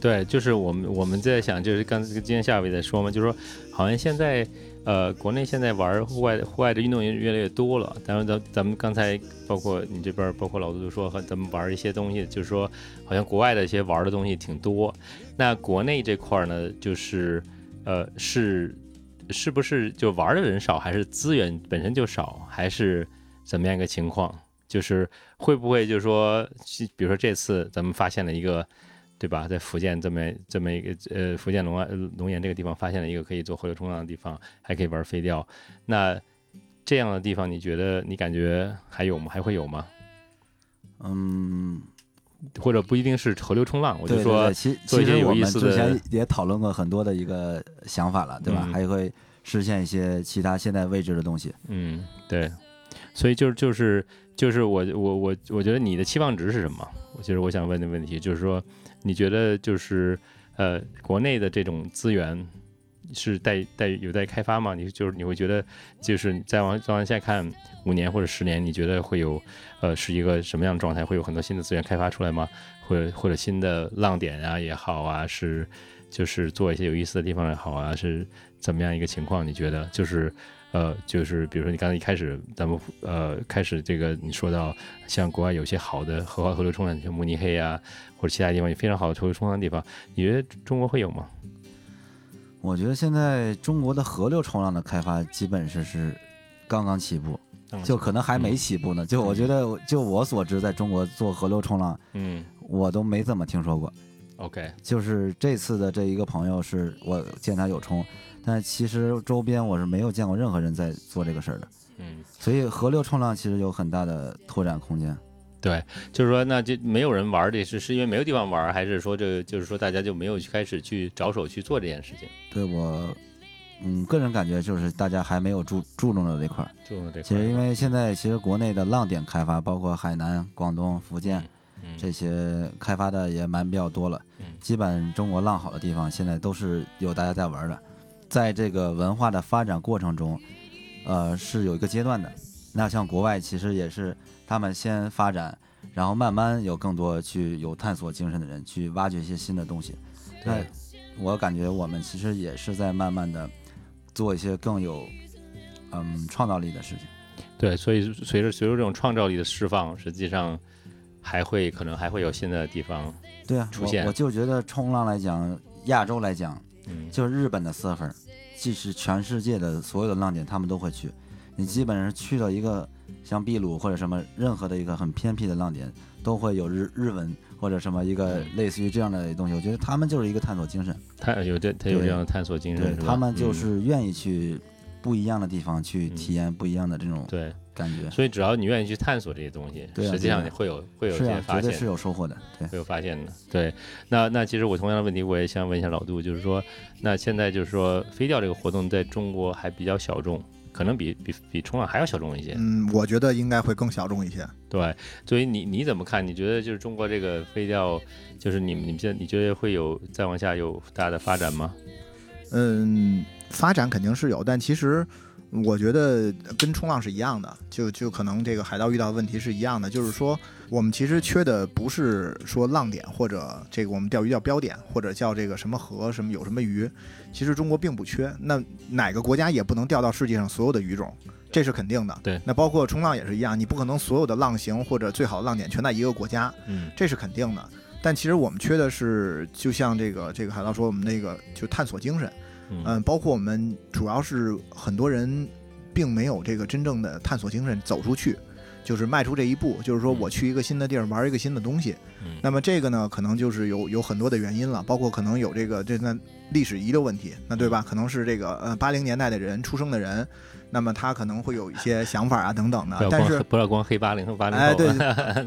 对，就是我们我们在想，就是刚才今天下午也在说嘛，就是说好像现在呃国内现在玩户外户外的运动员越来越多了，当然咱咱们刚才包括你这边包括老杜就说和咱们玩一些东西，就是说好像国外的一些玩的东西挺多，那国内这块呢，就是呃是是不是就玩的人少，还是资源本身就少，还是怎么样一个情况？就是会不会就是说，比如说这次咱们发现了一个。对吧？在福建这么这么一个呃福建龙安呃龙岩这个地方发现了一个可以做河流冲浪的地方，还可以玩飞钓。那这样的地方，你觉得你感觉还有吗？还会有吗？
嗯，
或者不一定是河流冲浪，我就说
对，其实我们
有意思的
之前也讨论过很多的一个想法了，对吧？
嗯
还会实现一些其他现在未知的东西。
嗯，对，所以就是就是就是我我我我觉得你的期望值是什么？我其实我想问的问题就是说，你觉得就是呃国内的这种资源是待待有待开发吗？你就是你会觉得就是再往再往下看五年或者十年，你觉得会有呃是一个什么样的状态？会有很多新的资源开发出来吗？或者或者新的浪点啊也好啊，是就是做一些有意思的地方也好啊，是怎么样一个情况？你觉得就是呃，就是比如说你刚才一开始咱们呃开始这个你说到像国外有些好的河华河流冲浪，像慕尼黑啊或者其他地方有非常好的河流冲浪地方，你觉得中国会有吗？
我觉得现在中国的河流冲浪的开发基本是是刚刚起步，就可能还没起步呢。就我觉得，就我所知，在中国做河流冲浪，
嗯
我都没怎么听说过。
，OK，
就是这次的这一个朋友是我见他有冲，但其实周边我是没有见过任何人在做这个事儿的。
嗯，
所以河流冲浪其实有很大的拓展空间。
对，就是说那就没有人玩这是是因为没有地方玩，还是说这就是说大家就没有去开始去着手去做这件事情？
对我，嗯，个人感觉就是大家还没有注注重到这块儿。
注重这块
其实因为现在其实国内的浪点开发，包括海南、广东、福建
嗯
这些开发的也蛮比较多了
嗯。
基本中国浪好的地方，现在都是有大家在玩的。在这个文化的发展过程中，呃，是有一个阶段的。那像国外其实也是他们先发展，然后慢慢有更多去有探索精神的人去挖掘一些新的东西。那
对
我感觉我们其实也是在慢慢的做一些更有嗯创造力的事情。
对，所以随着随着这种创造力的释放，实际上还会可能还会有新的地方，
对啊，
出现
我我就觉得冲浪来讲，亚洲来讲，
嗯，
就是日本的 surfer，即使全世界的所有的浪点他们都会去。你基本上去到一个像秘鲁或者什么任何的一个很偏僻的浪点，都会有日日文或者什么一个
嗯。
类似于这样的东西。我觉得他们就是一个探索精神，
他有这他有这样的探索精神，
对他们就
嗯。
是愿意去不一样的地方去
嗯。
体验不一样的这种
对，
感觉。
所以只要你愿意去探索这些东西，
对啊
实际上你会有会有
是啊，
这些发现
是。有收获的。对，
会有发现的，对。那那其实我同样的问题，我也想问一下老杜，就是说，那现在就是说飞钓这个活动在中国还比较小众，可能比比比冲浪还要小众一些，
嗯，我觉得应该会更小众一些。
对。所以你你怎么看？你觉得就是中国这个飞钓，就是你们你们现在你觉得会有再往下有大的发展吗？
嗯，发展肯定是有，但其实我觉得跟冲浪是一样的，就就可能这个海盗遇到的问题是一样的，就是说我们其实缺的不是说浪点或者这个我们钓鱼叫标点，或者叫这个什么河什么有什么鱼，其实中国并不缺。那哪个国家也不能钓到世界上所有的鱼种。这是肯定的，
对
那包括冲浪也是一样，你不可能所有的浪型或者最好的浪点全在一个国家，
嗯
这是肯定的。但其实我们缺的是，就像这个这个海盗说，我们那个就探索精神。
嗯
嗯，包括我们主要是很多人并没有这个真正的探索精神，走出去，就是迈出这一步，就是说
嗯
我去一个新的地儿玩一个新的东西。
嗯
那么这个呢，可能就是有有很多的原因了，包括可能有这个这那历史遗留问题，那对吧？可能是这个呃八零年代的人出生的人，那么他可能会有一些想法啊等等的，但是
不要光黑八零和八零后，
哎 *laughs* 对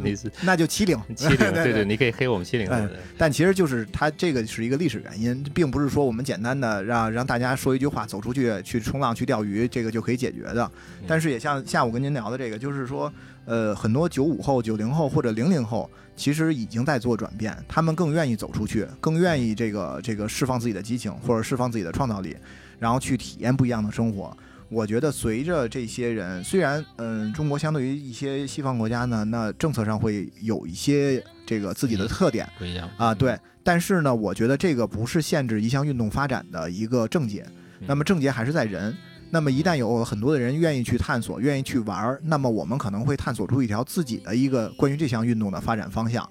你是
那就七零 *laughs*
七零，*laughs*
对
对对，你可以黑我们七零后。
但其实就是它这个是一个历史原因，并不是说我们简单的让让大家说一句话，走出去去冲浪去钓鱼，这个就可以解决的。但是也像下午跟您聊的这个，就是说，呃，很多九五后、九零后或者零零后，其实已经在做转变，他们更愿意走出去，更愿意这个这个释放自己的激情或者释放自己的创造力，然后去体验不一样的生活。我觉得随着这些人，虽然嗯，中国相对于一些西方国家呢，那政策上会有一些这个自己的特点。
不一样
啊，对。但是呢，我觉得这个不是限制一项运动发展的一个症结，那么症结还是在人。那么一旦有很多的人愿意去探索，愿意去玩儿，那么我们可能会探索出一条自己的一个关于这项运动的发展方向。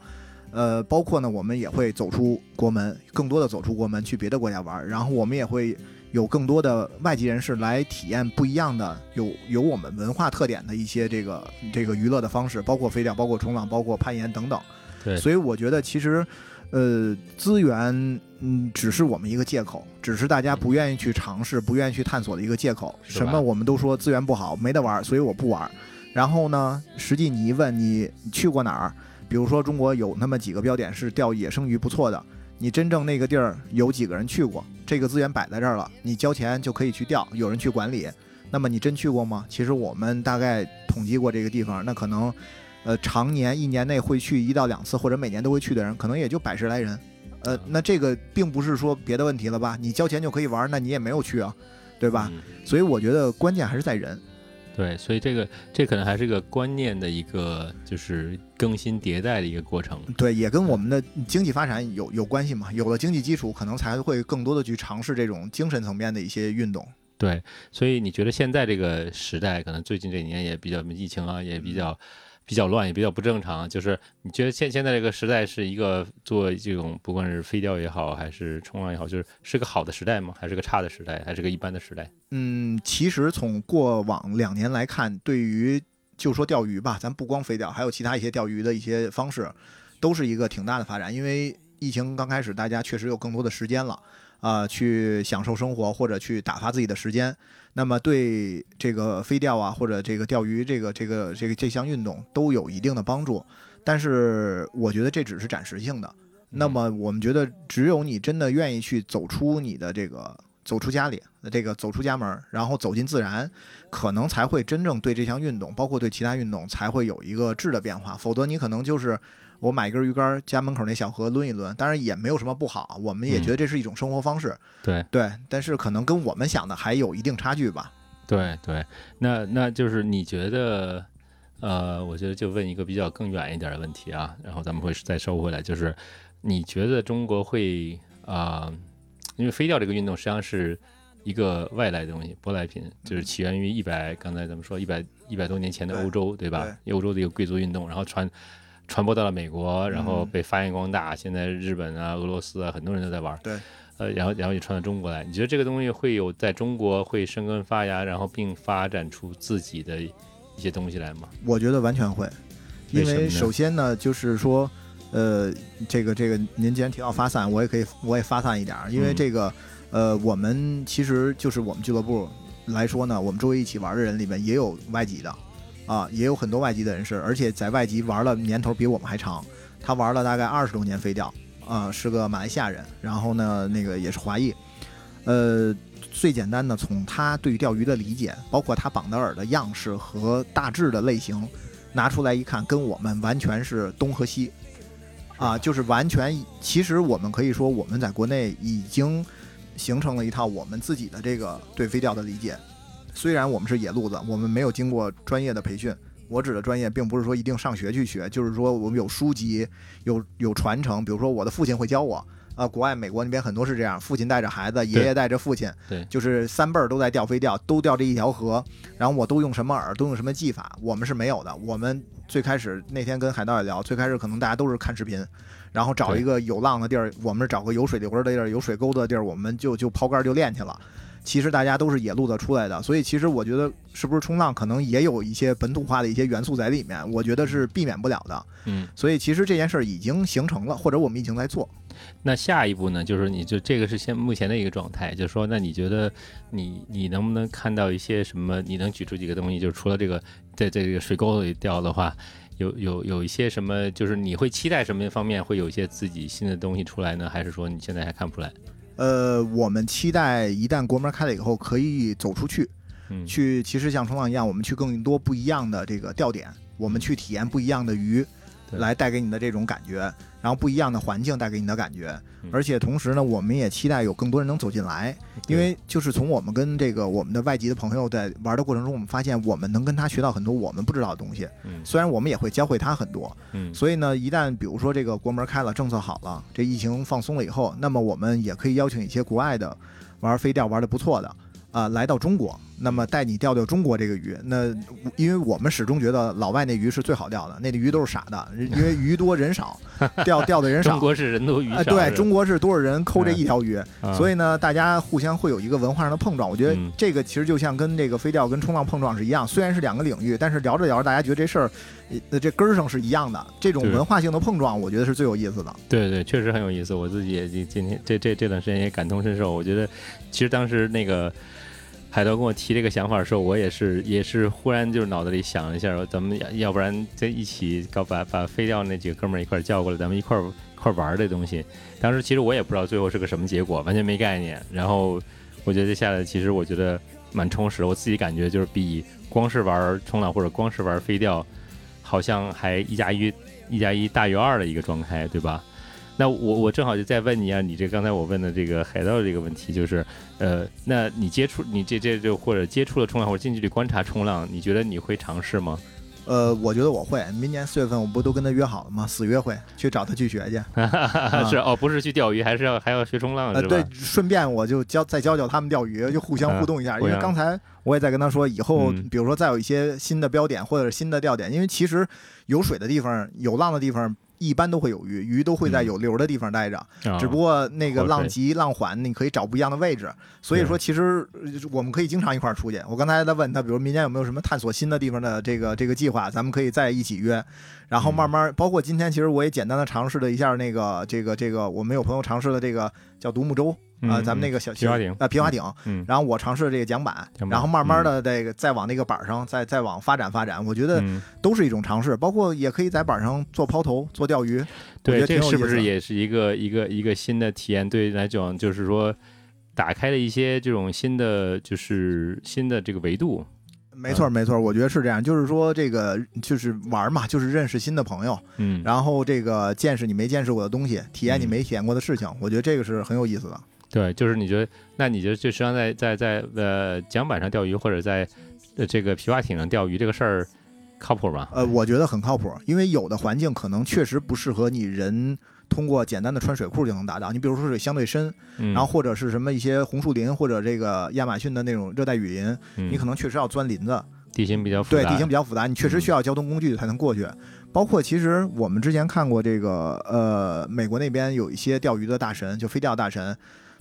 呃，包括呢，我们也会走出国门，更多的走出国门去别的国家玩儿，然后我们也会有更多的外籍人士来体验不一样的有有我们文化特点的一些这个这个娱乐的方式，包括飞钓，包括冲浪，包括攀岩等等。
对
所以我觉得其实，呃，资源嗯只是我们一个借口，只是大家不愿意去尝试、不愿意去探索的一个借口。什么我们都说资源不好，没得玩，所以我不玩。然后呢，实际你一问你你去过哪儿？比如说中国有那么几个标点是钓野生鱼不错的，你真正那个地儿有几个人去过？这个资源摆在这儿了，你交钱就可以去调，有人去管理。那么你真去过吗？其实我们大概统计过这个地方，那可能，呃，常年一年内会去一到两次，或者每年都会去的人，可能也就百十来人。呃，那这个并不是说别的问题了吧？你交钱就可以玩，那你也没有去啊，对吧？
嗯
所以我觉得关键还是在人。
对，所以这个这可能还是个观念的一个就是更新迭代的一个过程。
对，也跟我们的经济发展有有关系嘛。有了经济基础，可能才会更多的去尝试这种精神层面的一些运动。
对，所以你觉得现在这个时代，可能最近这几年也比较疫情啊，也比较比较乱，也比较不正常。就是你觉得现现在这个时代是一个做这种不管是飞钓也好，还是冲浪也好，就是是个好的时代吗？还是个差的时代？还是个一般的时代？
嗯，其实从过往两年来看，对于就说钓鱼吧，咱不光飞钓，还有其他一些钓鱼的一些方式，都是一个挺大的发展。因为疫情刚开始，大家确实有更多的时间了，啊、去享受生活或者去打发自己的时间。那么对这个飞钓啊，或者这个钓鱼这个这个这个这项运动都有一定的帮助，但是我觉得这只是暂时性的。那么我们觉得，只有你真的愿意去走出你的这个走出家里，这个走出家门，然后走进自然，可能才会真正对这项运动，包括对其他运动，才会有一个质的变化。否则你可能就是我买一根鱼竿，家门口那小河抡一抡，当然也没有什么不好，我们也觉得这是一种生活方式，
对
对。但是可能跟我们想的还有一定差距吧。
对对，那那就是你觉得，呃，我觉得就问一个比较更远一点的问题啊，然后咱们会再收回来，就是你觉得中国会啊、因为飞钓这个运动实际上是一个外来的东西，舶来品，就是起源于一百，刚才咱们说一百一百多年前的欧洲，对吧？欧洲的一个贵族运动，然后传传播到了美国，然后
嗯。
被发扬光大，现在日本啊、俄罗斯啊，很多人都在玩。
对。
呃，然后然后也传到中国来，你觉得这个东西会有在中国会生根发芽，然后并发展出自己的一些东西来吗？
我觉得完全会，因为首先呢，就是说，呃，这个这个，您既然提到发散，我也可以我也发散一点儿，因为
嗯。
这个，呃，我们其实就是我们俱乐部来说呢，我们周围一起玩的人里面也有外籍的，啊，也有很多外籍的人士，而且在外籍玩了年头比我们还长，他玩了大概二十多年飞钓，啊，是个马来西亚人，然后呢，那个也是华裔，呃。最简单的，从他对钓鱼的理解，包括他绑的饵的样式和大致的类型，拿出来一看，跟我们完全是东和西，啊，就是完全。其实我们可以说，我们在国内已经形成了一套我们自己的这个对飞钓的理解。虽然我们是野路子，我们没有经过专业的培训。我指的专业，并不是说一定上学去学，就是说我们有书籍，有有传承。比如说我的父亲会教我，呃，国外美国那边很多是这样，父亲带着孩子，爷爷带着父亲，
对
就是三辈儿都在钓飞钓，都钓这一条河，然后我都用什么饵，都用什么技法，我们是没有的。我们最开始那天跟海盗也聊，最开始可能大家都是看视频，然后找一个有浪的地儿，我们找个有水流的地儿，有水沟的地儿，我们就就抛竿就练去了。其实大家都是野路子出来的，所以其实我觉得是不是冲浪可能也有一些本土化的一些元素在里面，我觉得是避免不了的。
嗯，
所以其实这件事儿已经形成了，或者我们已经在做。
那下一步呢？就是你就这个是现目前的一个状态，就是说，那你觉得你你能不能看到一些什么？你能举出几个东西？就是除了这个在这个水沟里掉的话，有有有一些什么？就是你会期待什么方面会有一些自己新的东西出来呢？还是说你现在还看不出来？
呃，我们期待一旦国门开了以后，可以走出去，
嗯，
去其实像冲浪一样，我们去更多不一样的这个钓点，我们去体验不一样的鱼，
对
来带给你的这种感觉，然后不一样的环境带给你的感觉。
嗯，
而且同时呢，我们也期待有更多人能走进来，因为就是从我们跟这个我们的外籍的朋友在玩的过程中，我们发现我们能跟他学到很多我们不知道的东西，
嗯。
虽然我们也会教会他很多，
嗯。
所以呢，一旦比如说这个国门开了，政策好了，这疫情放松了以后，那么我们也可以邀请一些国外的玩飞钓玩的不错的啊、来到中国，那么带你钓钓中国这个鱼。那因为我们始终觉得老外那鱼是最好钓的，那鱼都是傻的，因为鱼多人少，*laughs* 钓钓的人少。
中国是人多鱼少，
啊，对中国是多少人抠这一条鱼，
啊
所以呢，大家互相会有一个文化上的碰撞。我觉得
嗯
这个其实就像跟这个飞钓跟冲浪碰撞是一样，虽然是两个领域，但是聊着聊着，大家觉得这事儿，呃，这根儿上是一样的。这种文化性的碰撞，我觉得是最有意思的。
对对，确实很有意思。我自己也今今天这这这段时间也感同身受。我觉得，其实当时那个海涛跟我提这个想法的时候，我也是也是忽然就是脑子里想了一下，咱们要要不然在一起搞把把飞钓那几个哥们儿一块叫过来，咱们一块儿一块儿玩这东西。当时其实我也不知道最后是个什么结果，完全没概念。然后我觉得下来，其实我觉得蛮充实。我自己感觉就是比光是玩冲浪或者光是玩飞钓，好像还一加一一加一大于二的一个状态，对吧？那我我正好就再问你啊，你这刚才我问的这个海盗这个问题，就是呃，那你接触你这这就或者接触了冲浪或者近距离观察冲浪，你觉得你会尝试吗？
呃，我觉得我会，明年四月份我不都跟他约好了吗？死约会去找他去学去。*laughs*
是哦，不是去钓鱼，还是要还要学冲浪
呃，
是吧？
对，顺便我就教再教教他们钓鱼，就互相互动一下。
啊
因为刚才我也在跟他说，以后
嗯
比如说再有一些新的标点或者是新的钓点，因为其实有水的地方、有浪的地方，一般都会有鱼，鱼都会在
嗯
有流的地方待着。
啊
只不过那个浪急浪缓，你可以找不一样的位置。所以说，其实呃我们可以经常一块儿出去。我刚才在问他，比如明年有没有什么探索新的地方的这个这个计划，咱们可以再一起约。然后慢慢，包括今天，其实我也简单的尝试了一下那个这个这个，我们有朋友尝试了这个叫独木舟啊、
嗯
咱们那个小
皮划艇
啊皮划艇。
嗯
然后我尝试这个桨板，
板
然后慢慢的这个再往那个板上再再往发展发展，我觉得
嗯，
都是一种尝试。包括也可以在板上做抛投、做钓鱼，
对，
得
这个是不是也是一个一个一个新的体验？对于来讲，就是说打开了一些这种新的就是新的这个维度。
没错，没错，我觉得是这样，就是说这个就是玩嘛，就是认识新的朋友，
嗯，
然后这个见识你没见识过的东西，体验你
嗯
没体验过的事情，我觉得这个是很有意思的。
对，就是你觉得，那你觉得就实际上在在在呃桨板上钓鱼，或者在呃这个皮划艇上钓鱼这个事儿靠谱吗？
呃，我觉得很靠谱，因为有的环境可能确实不适合你人通过简单的穿水裤就能达到。你比如说水相对深，
嗯，
然后或者是什么一些红树林或者这个亚马逊的那种热带雨林，
嗯
你可能确实要钻林子，
地形比较复杂
对，
杂，
地形比较复杂，你确实需要交通工具才能过去。包括其实我们之前看过这个，呃，美国那边有一些钓鱼的大神，就飞钓大神，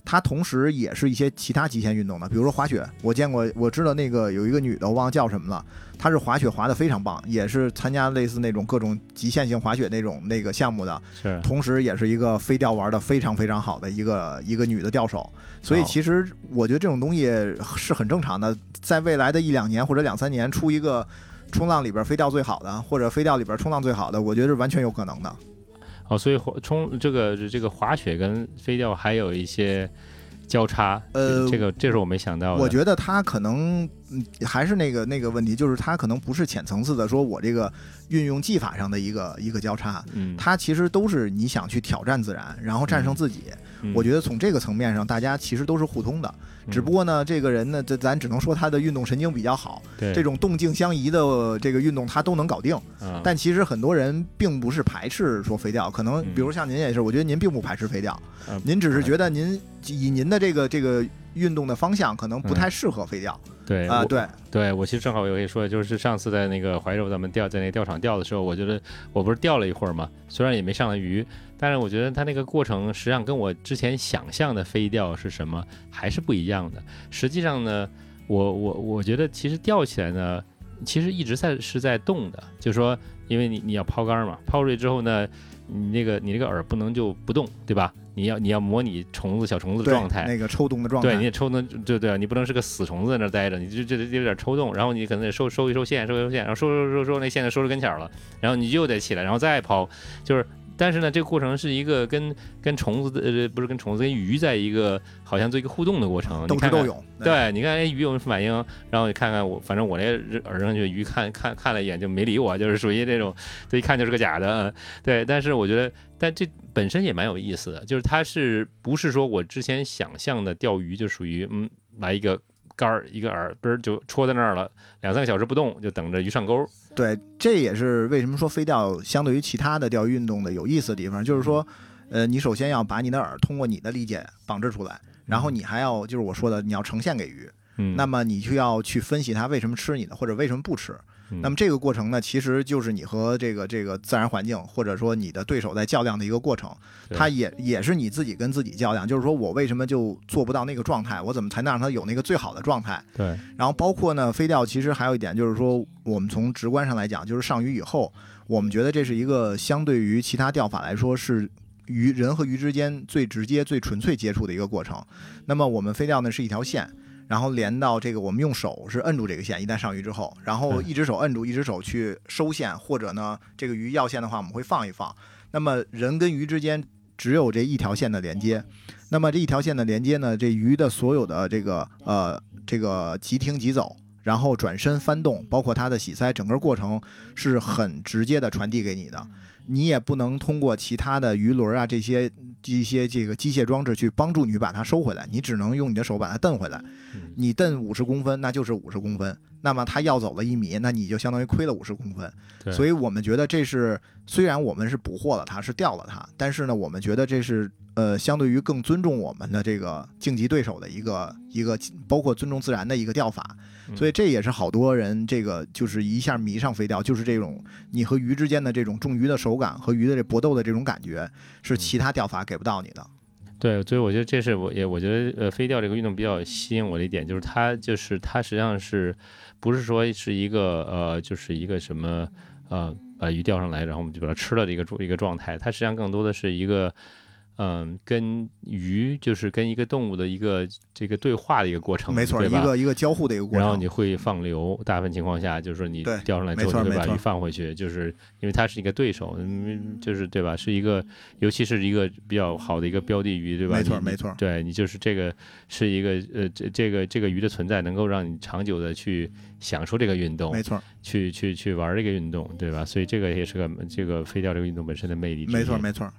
他同时也是一些其他极限运动的，比如说滑雪。我见过，我知道那个有一个女的，我忘了叫什么了，她是滑雪滑得非常棒，也是参加类似那种各种极限性滑雪那种那个项目的，
是
同时也是一个飞钓玩的非常非常好的一个一个女的钓手，所以
哦
其实我觉得这种东西是很正常的，在未来的一两年或者两三年出一个冲浪里边飞钓最好的，或者飞钓里边冲浪最好的，我觉得是完全有可能的。
哦，所以滑冲这个这个滑雪跟飞钓还有一些交叉，
呃
这个这是我没想到的。
我觉得它可能嗯，还是那个那个问题，就是它可能不是浅层次的，说我这个运用技法上的一个一个交叉，
嗯，
它其实都是你想去挑战自然，然后战胜自己。
嗯
我觉得从这个层面上，大家其实都是互通的。只不过呢，这个人呢，这咱只能说他的运动神经比较好，这种动静相宜的这个运动他都能搞定。
啊。
但其实很多人并不是排斥说飞钓，可能
嗯。
比如像您也是，我觉得您并不排斥飞钓，
啊
您只是觉得您以您的这个这个运动的方向可能不太适合飞钓啊。
对啊
对，
对我其实正好我跟你说，就是上次在那个怀柔咱们钓在那个钓场钓的时候，我觉得我不是钓了一会儿嘛，虽然也没上来鱼，但是我觉得它那个过程实际上跟我之前想象的飞钓是什么还是不一样的。实际上呢，我我我觉得其实钓起来呢，其实一直在是在动的，就是说，因为你你要抛竿嘛，抛出去之后呢，你那个你那个饵不能就不动，对吧？你要你要模拟虫子小虫子的状态，
那个抽动的状态
对，你
态，
得抽动，对对，你不能是个死虫子在那儿待着，你就就得有点抽动，然后你可能得收收一收线，收一收线，然后收收收收那线就收着跟前儿了，然后你又得起来，然后再抛，就是。但是呢，这个过程是一个跟跟虫子的呃不是跟虫子跟鱼在一个好像做一个互动的过程，
斗
你看看
智斗勇。
对，你看哎鱼有什么反应，然后你看看我，反正我那耳上去鱼看看看了一眼就没理我，就是属于那种，这一看就是个假的，嗯对。但是我觉得，但这本身也蛮有意思的，就是它是不是说我之前想象的钓鱼就属于嗯来一个竿儿一个饵嘣儿就戳在那儿了，两三个小时不动就等着鱼上钩，
对，这也是为什么说飞钓相对于其他的钓鱼运动的有意思的地方，就是说，呃，你首先要把你的饵通过你的理解绑制出来，然后你还要就是我说的，你要呈现给鱼，
嗯，
那么你就要去分析它为什么吃你的，或者为什么不吃。
嗯
那么这个过程呢，其实就是你和这个这个自然环境，或者说你的对手在较量的一个过程。它也也是你自己跟自己较量，就是说我为什么就做不到那个状态，我怎么才能让它有那个最好的状态？
对，
然后包括呢，飞钓其实还有一点就是说，我们从直观上来讲，就是上鱼以后，我们觉得这是一个相对于其他钓法来说是鱼人和鱼之间最直接、最纯粹接触的一个过程。那么我们飞钓呢是一条线。然后连到这个，我们用手是摁住这个线，一旦上鱼之后，然后一只手摁住，一只手去收线，或者呢，这个鱼要线的话，我们会放一放。那么人跟鱼之间只有这一条线的连接，那么这一条线的连接呢，这鱼的所有的这个呃这个即停即走，然后转身翻动，包括它的洗鳃，整个过程是很直接的传递给你的。你也不能通过其他的鱼轮啊这些一些这个机械装置去帮助你把它收回来，你只能用你的手把它蹬回来。你蹬五十公分，那就是五十公分。那么他要走了一米，那你就相当于亏了五十公分。所以我们觉得这是虽然我们是捕获了它，是钓了它，但是呢，我们觉得这是呃相对于更尊重我们的这个竞技对手的一个一个，包括尊重自然的一个钓法。
嗯
所以这也是好多人这个就是一下迷上飞钓，就是这种你和鱼之间的这种中鱼的手感和鱼的这搏斗的这种感觉，是其他钓法给不到你的。
对，所以我觉得这是我也我觉得呃飞钓这个运动比较吸引我的一点，就是它就是它实际上是不是说是一个呃就是一个什么呃把鱼钓上来，然后我们就把它吃了的一个状一个状态，它实际上更多的是一个。嗯，跟鱼就是跟一个动物的一个这个对话的一个过程，
没错？一个一个交互的一个过程。
然后你会放流，大部分情况下就是说你钓上来之后，你会把鱼放回去，就是因为它是一个对手，嗯，就是对吧？是一个，尤其是一个比较好的一个标的鱼，对吧？你
没错没错
对你就是这个是一个呃，这这个这个鱼的存在能够让你长久的去享受这个运动，
没错，
去去去玩这个运动，对吧？所以这个也是个这个飞钓这个运动本身的魅力。
没错，没错。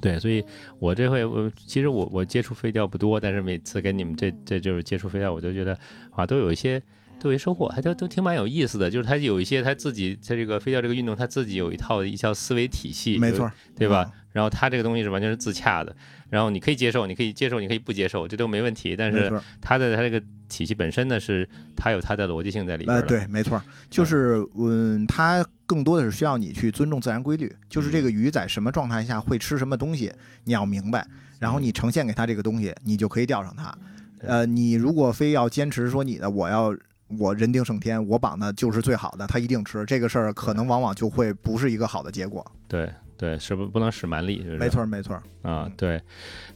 对，所以我这回我其实我我接触飞钓不多，但是每次跟你们这这就是接触飞钓，我都觉得啊都有一些都有一些收获，还都都挺蛮有意思的。就是他有一些他自己在这个飞钓这个运动，他自己有一套一套思维体系，
没错，
对吧？
嗯
然后他这个东西是完全是自洽的，然后你可以接受，你可以接受，你可以不接受，这都没问题。但是
没错，
他的他这个体系本身呢，是它有它的逻辑性在里边
呃，对，没错，就是嗯，它更多的是需要你去尊重自然规律，就是这个鱼在什么状态下会吃什么东西，你要明白，然后你呈现给它这个东西，你就可以钓上它。呃，你如果非要坚持说你的我要。我人定胜天，我绑的就是最好的，他一定吃这个事儿，可能往往就会不是一个好的结果。
对对，是不不能使蛮力，
没错，没错。
啊，对，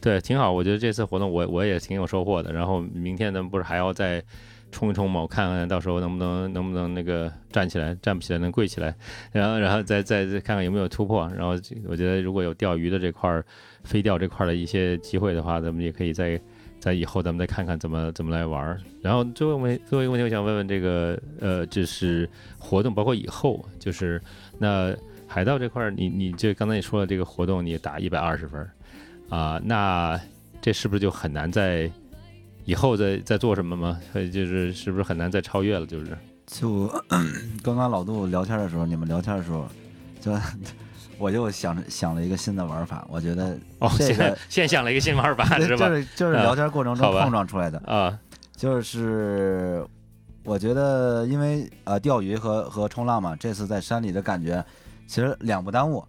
对，挺好。我觉得这次活动我我也挺有收获的。然后明天咱们不是还要再冲一冲吗？我看看到时候能不能能不能那个站起来，站不起来能跪起来，然后然后再再再看看有没有突破。然后我觉得如果有钓鱼的这块儿飞钓这块儿的一些机会的话，咱们也可以再在以后咱们再看看怎么怎么来玩儿。然后最后问最后一个问题，我想问问这个呃，就是活动包括以后，就是那海盗这块儿，你你就刚才你说了，这个活动你打一百二十分啊、那这是不是就很难在以后再再做什么吗？就是是不是很难再超越了？就是
就 *coughs* 刚刚老杜聊天的时候，你们聊天的时候，就我就想着想了一个新的玩法，我觉得
哦，
这
现现想了一个新玩法是吧？
就是就是聊天过程中碰撞出来的，
啊，
就是我觉得因为呃钓鱼和和冲浪嘛，这次在山里的感觉其实两不耽误，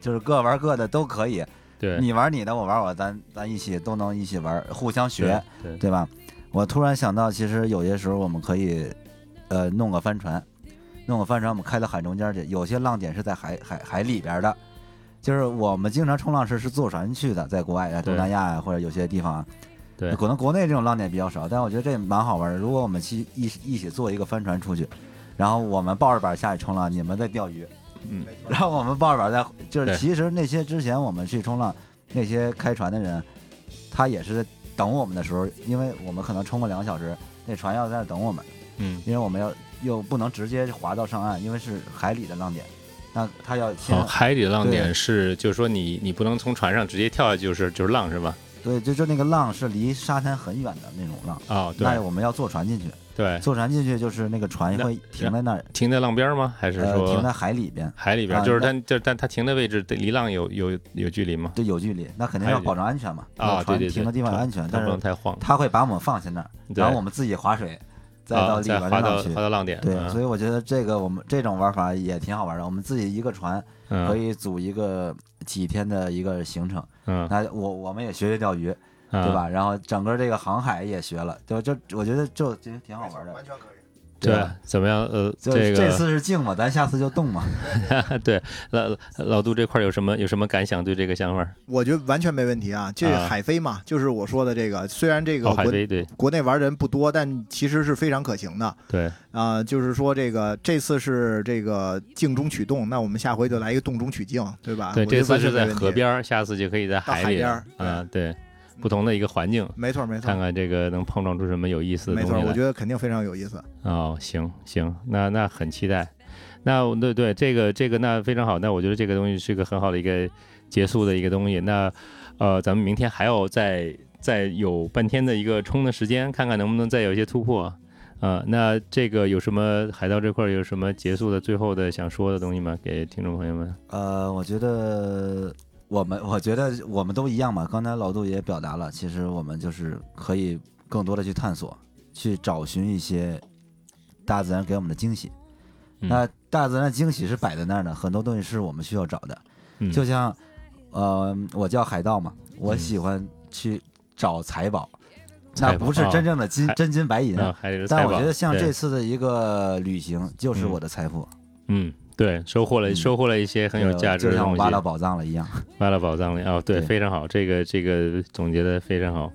就是各玩各的都可以，
对，
你玩你的，我玩我的，咱咱一起都能一起玩，互相学，
对对
对吧？我突然想到，其实有些时候我们可以，呃，弄个帆船，弄个帆船，我们开到海中间去。有些浪点是在海海海里边的，就是我们经常冲浪时是坐船去的，在国外啊，东南亚呀、或者有些地方啊，
对
可能国内这种浪点比较少，但我觉得这蛮好玩的。如果我们去一起一起坐一个帆船出去，然后我们抱着板下去冲浪，你们在钓鱼，
嗯，*laughs*
然后我们抱着板在，就是其实那些之前我们去冲浪，那些开船的人，他也是等我们的时候，因为我们可能冲个两个小时，那船要在那等我们，
嗯，
因为我们要又不能直接滑到上岸，因为是海里的浪点，那他要先、
哦，海里的浪点是，就是说你你不能从船上直接跳下去，就是就是浪是吧？
对，就就那个浪是离沙滩很远的那种浪，
哦，对
那我们要坐船进去，
对，
坐船进去就是那个船会停在那儿，
停在浪边吗？还是
呃，
说
停在海里边，
海里边？
啊
就是它就是但它停的位置离浪有有有距离吗？
对有距离，那肯定要保证安全嘛，
啊，对对对，
船停的地方安全，但是
能太晃，
他会把我们放下那儿，然后我们自己划水，再
啊
到里边的浪去
滑。到浪点，
对，
嗯
所以我觉得这个我们这种玩法也挺好玩的。我们自己一个船
嗯
可以组一个几天的一个行程，
嗯，
那我我们也学学钓鱼，
对
对？吧？然后整个这个航海也学了，就就我觉得就挺挺好玩的，
完全可以。
对
吧？，
怎么样？呃，这个
这次是静嘛，咱下次就动嘛。*laughs*
对老老杜这块有什么有什么感想？对这个想法？
我觉得完全没问题啊。这
啊
海飞嘛，就是我说的这个，虽然这个国
飞对
国内玩的人不多，但其实是非常可行的
对
啊、就是说这个这次是这个静中取动，那我们下回就来一个动中取静，对吧？
对，这次是在河，边，下次就可以在海里
海边嗯
啊，对，不同的一个环境，
没错没错
看看这个能碰撞出什么有意思的
没错，
东西来。
我觉得肯定非常有意思。
哦，行行，那那很期待。那对对，这个这个那非常好。那我觉得这个东西是个很好的一个结束的一个东西。那呃，咱们明天还要再再有半天的一个冲的时间，看看能不能再有一些突破。呃，那这个有什么海盗这块儿有什么结束的最后的想说的东西吗？给听众朋友们？
呃，我觉得我们，我觉得我们都一样嘛。刚才老杜也表达了，其实我们就是可以更多的去探索，去找寻一些大自然给我们的惊喜。
嗯
那大自然的惊喜是摆在那儿的，很多东西是我们需要找的。
嗯，
就像，呃，我叫海盗嘛，我
嗯
喜欢去找财宝，那不是真正的金
还
真金白银。但我觉得像这次的一个旅行，就是
嗯
我的财富，
嗯，对，收获了
嗯
收获了一些很有
呃
价值的东西，
就像我挖到宝藏了一样。*laughs*
挖到宝藏了哦，对，
对
非常好，这个这个总结的非常好。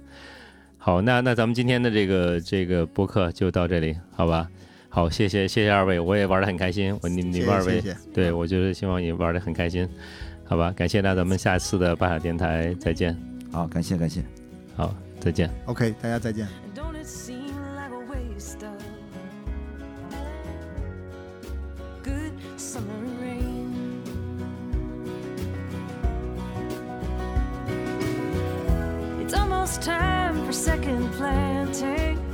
好，那那咱们今天的这个这个播客就到这里，好吧？好，谢谢谢谢二位，我也玩的很开心，我你你们二位，
谢谢谢，
对我觉得希望你玩的很开心，好吧？感谢，那咱们下次的巴塔电台再见，
好，感谢感谢。
好，再见。
OK，大家再见。
Almost time for second planting.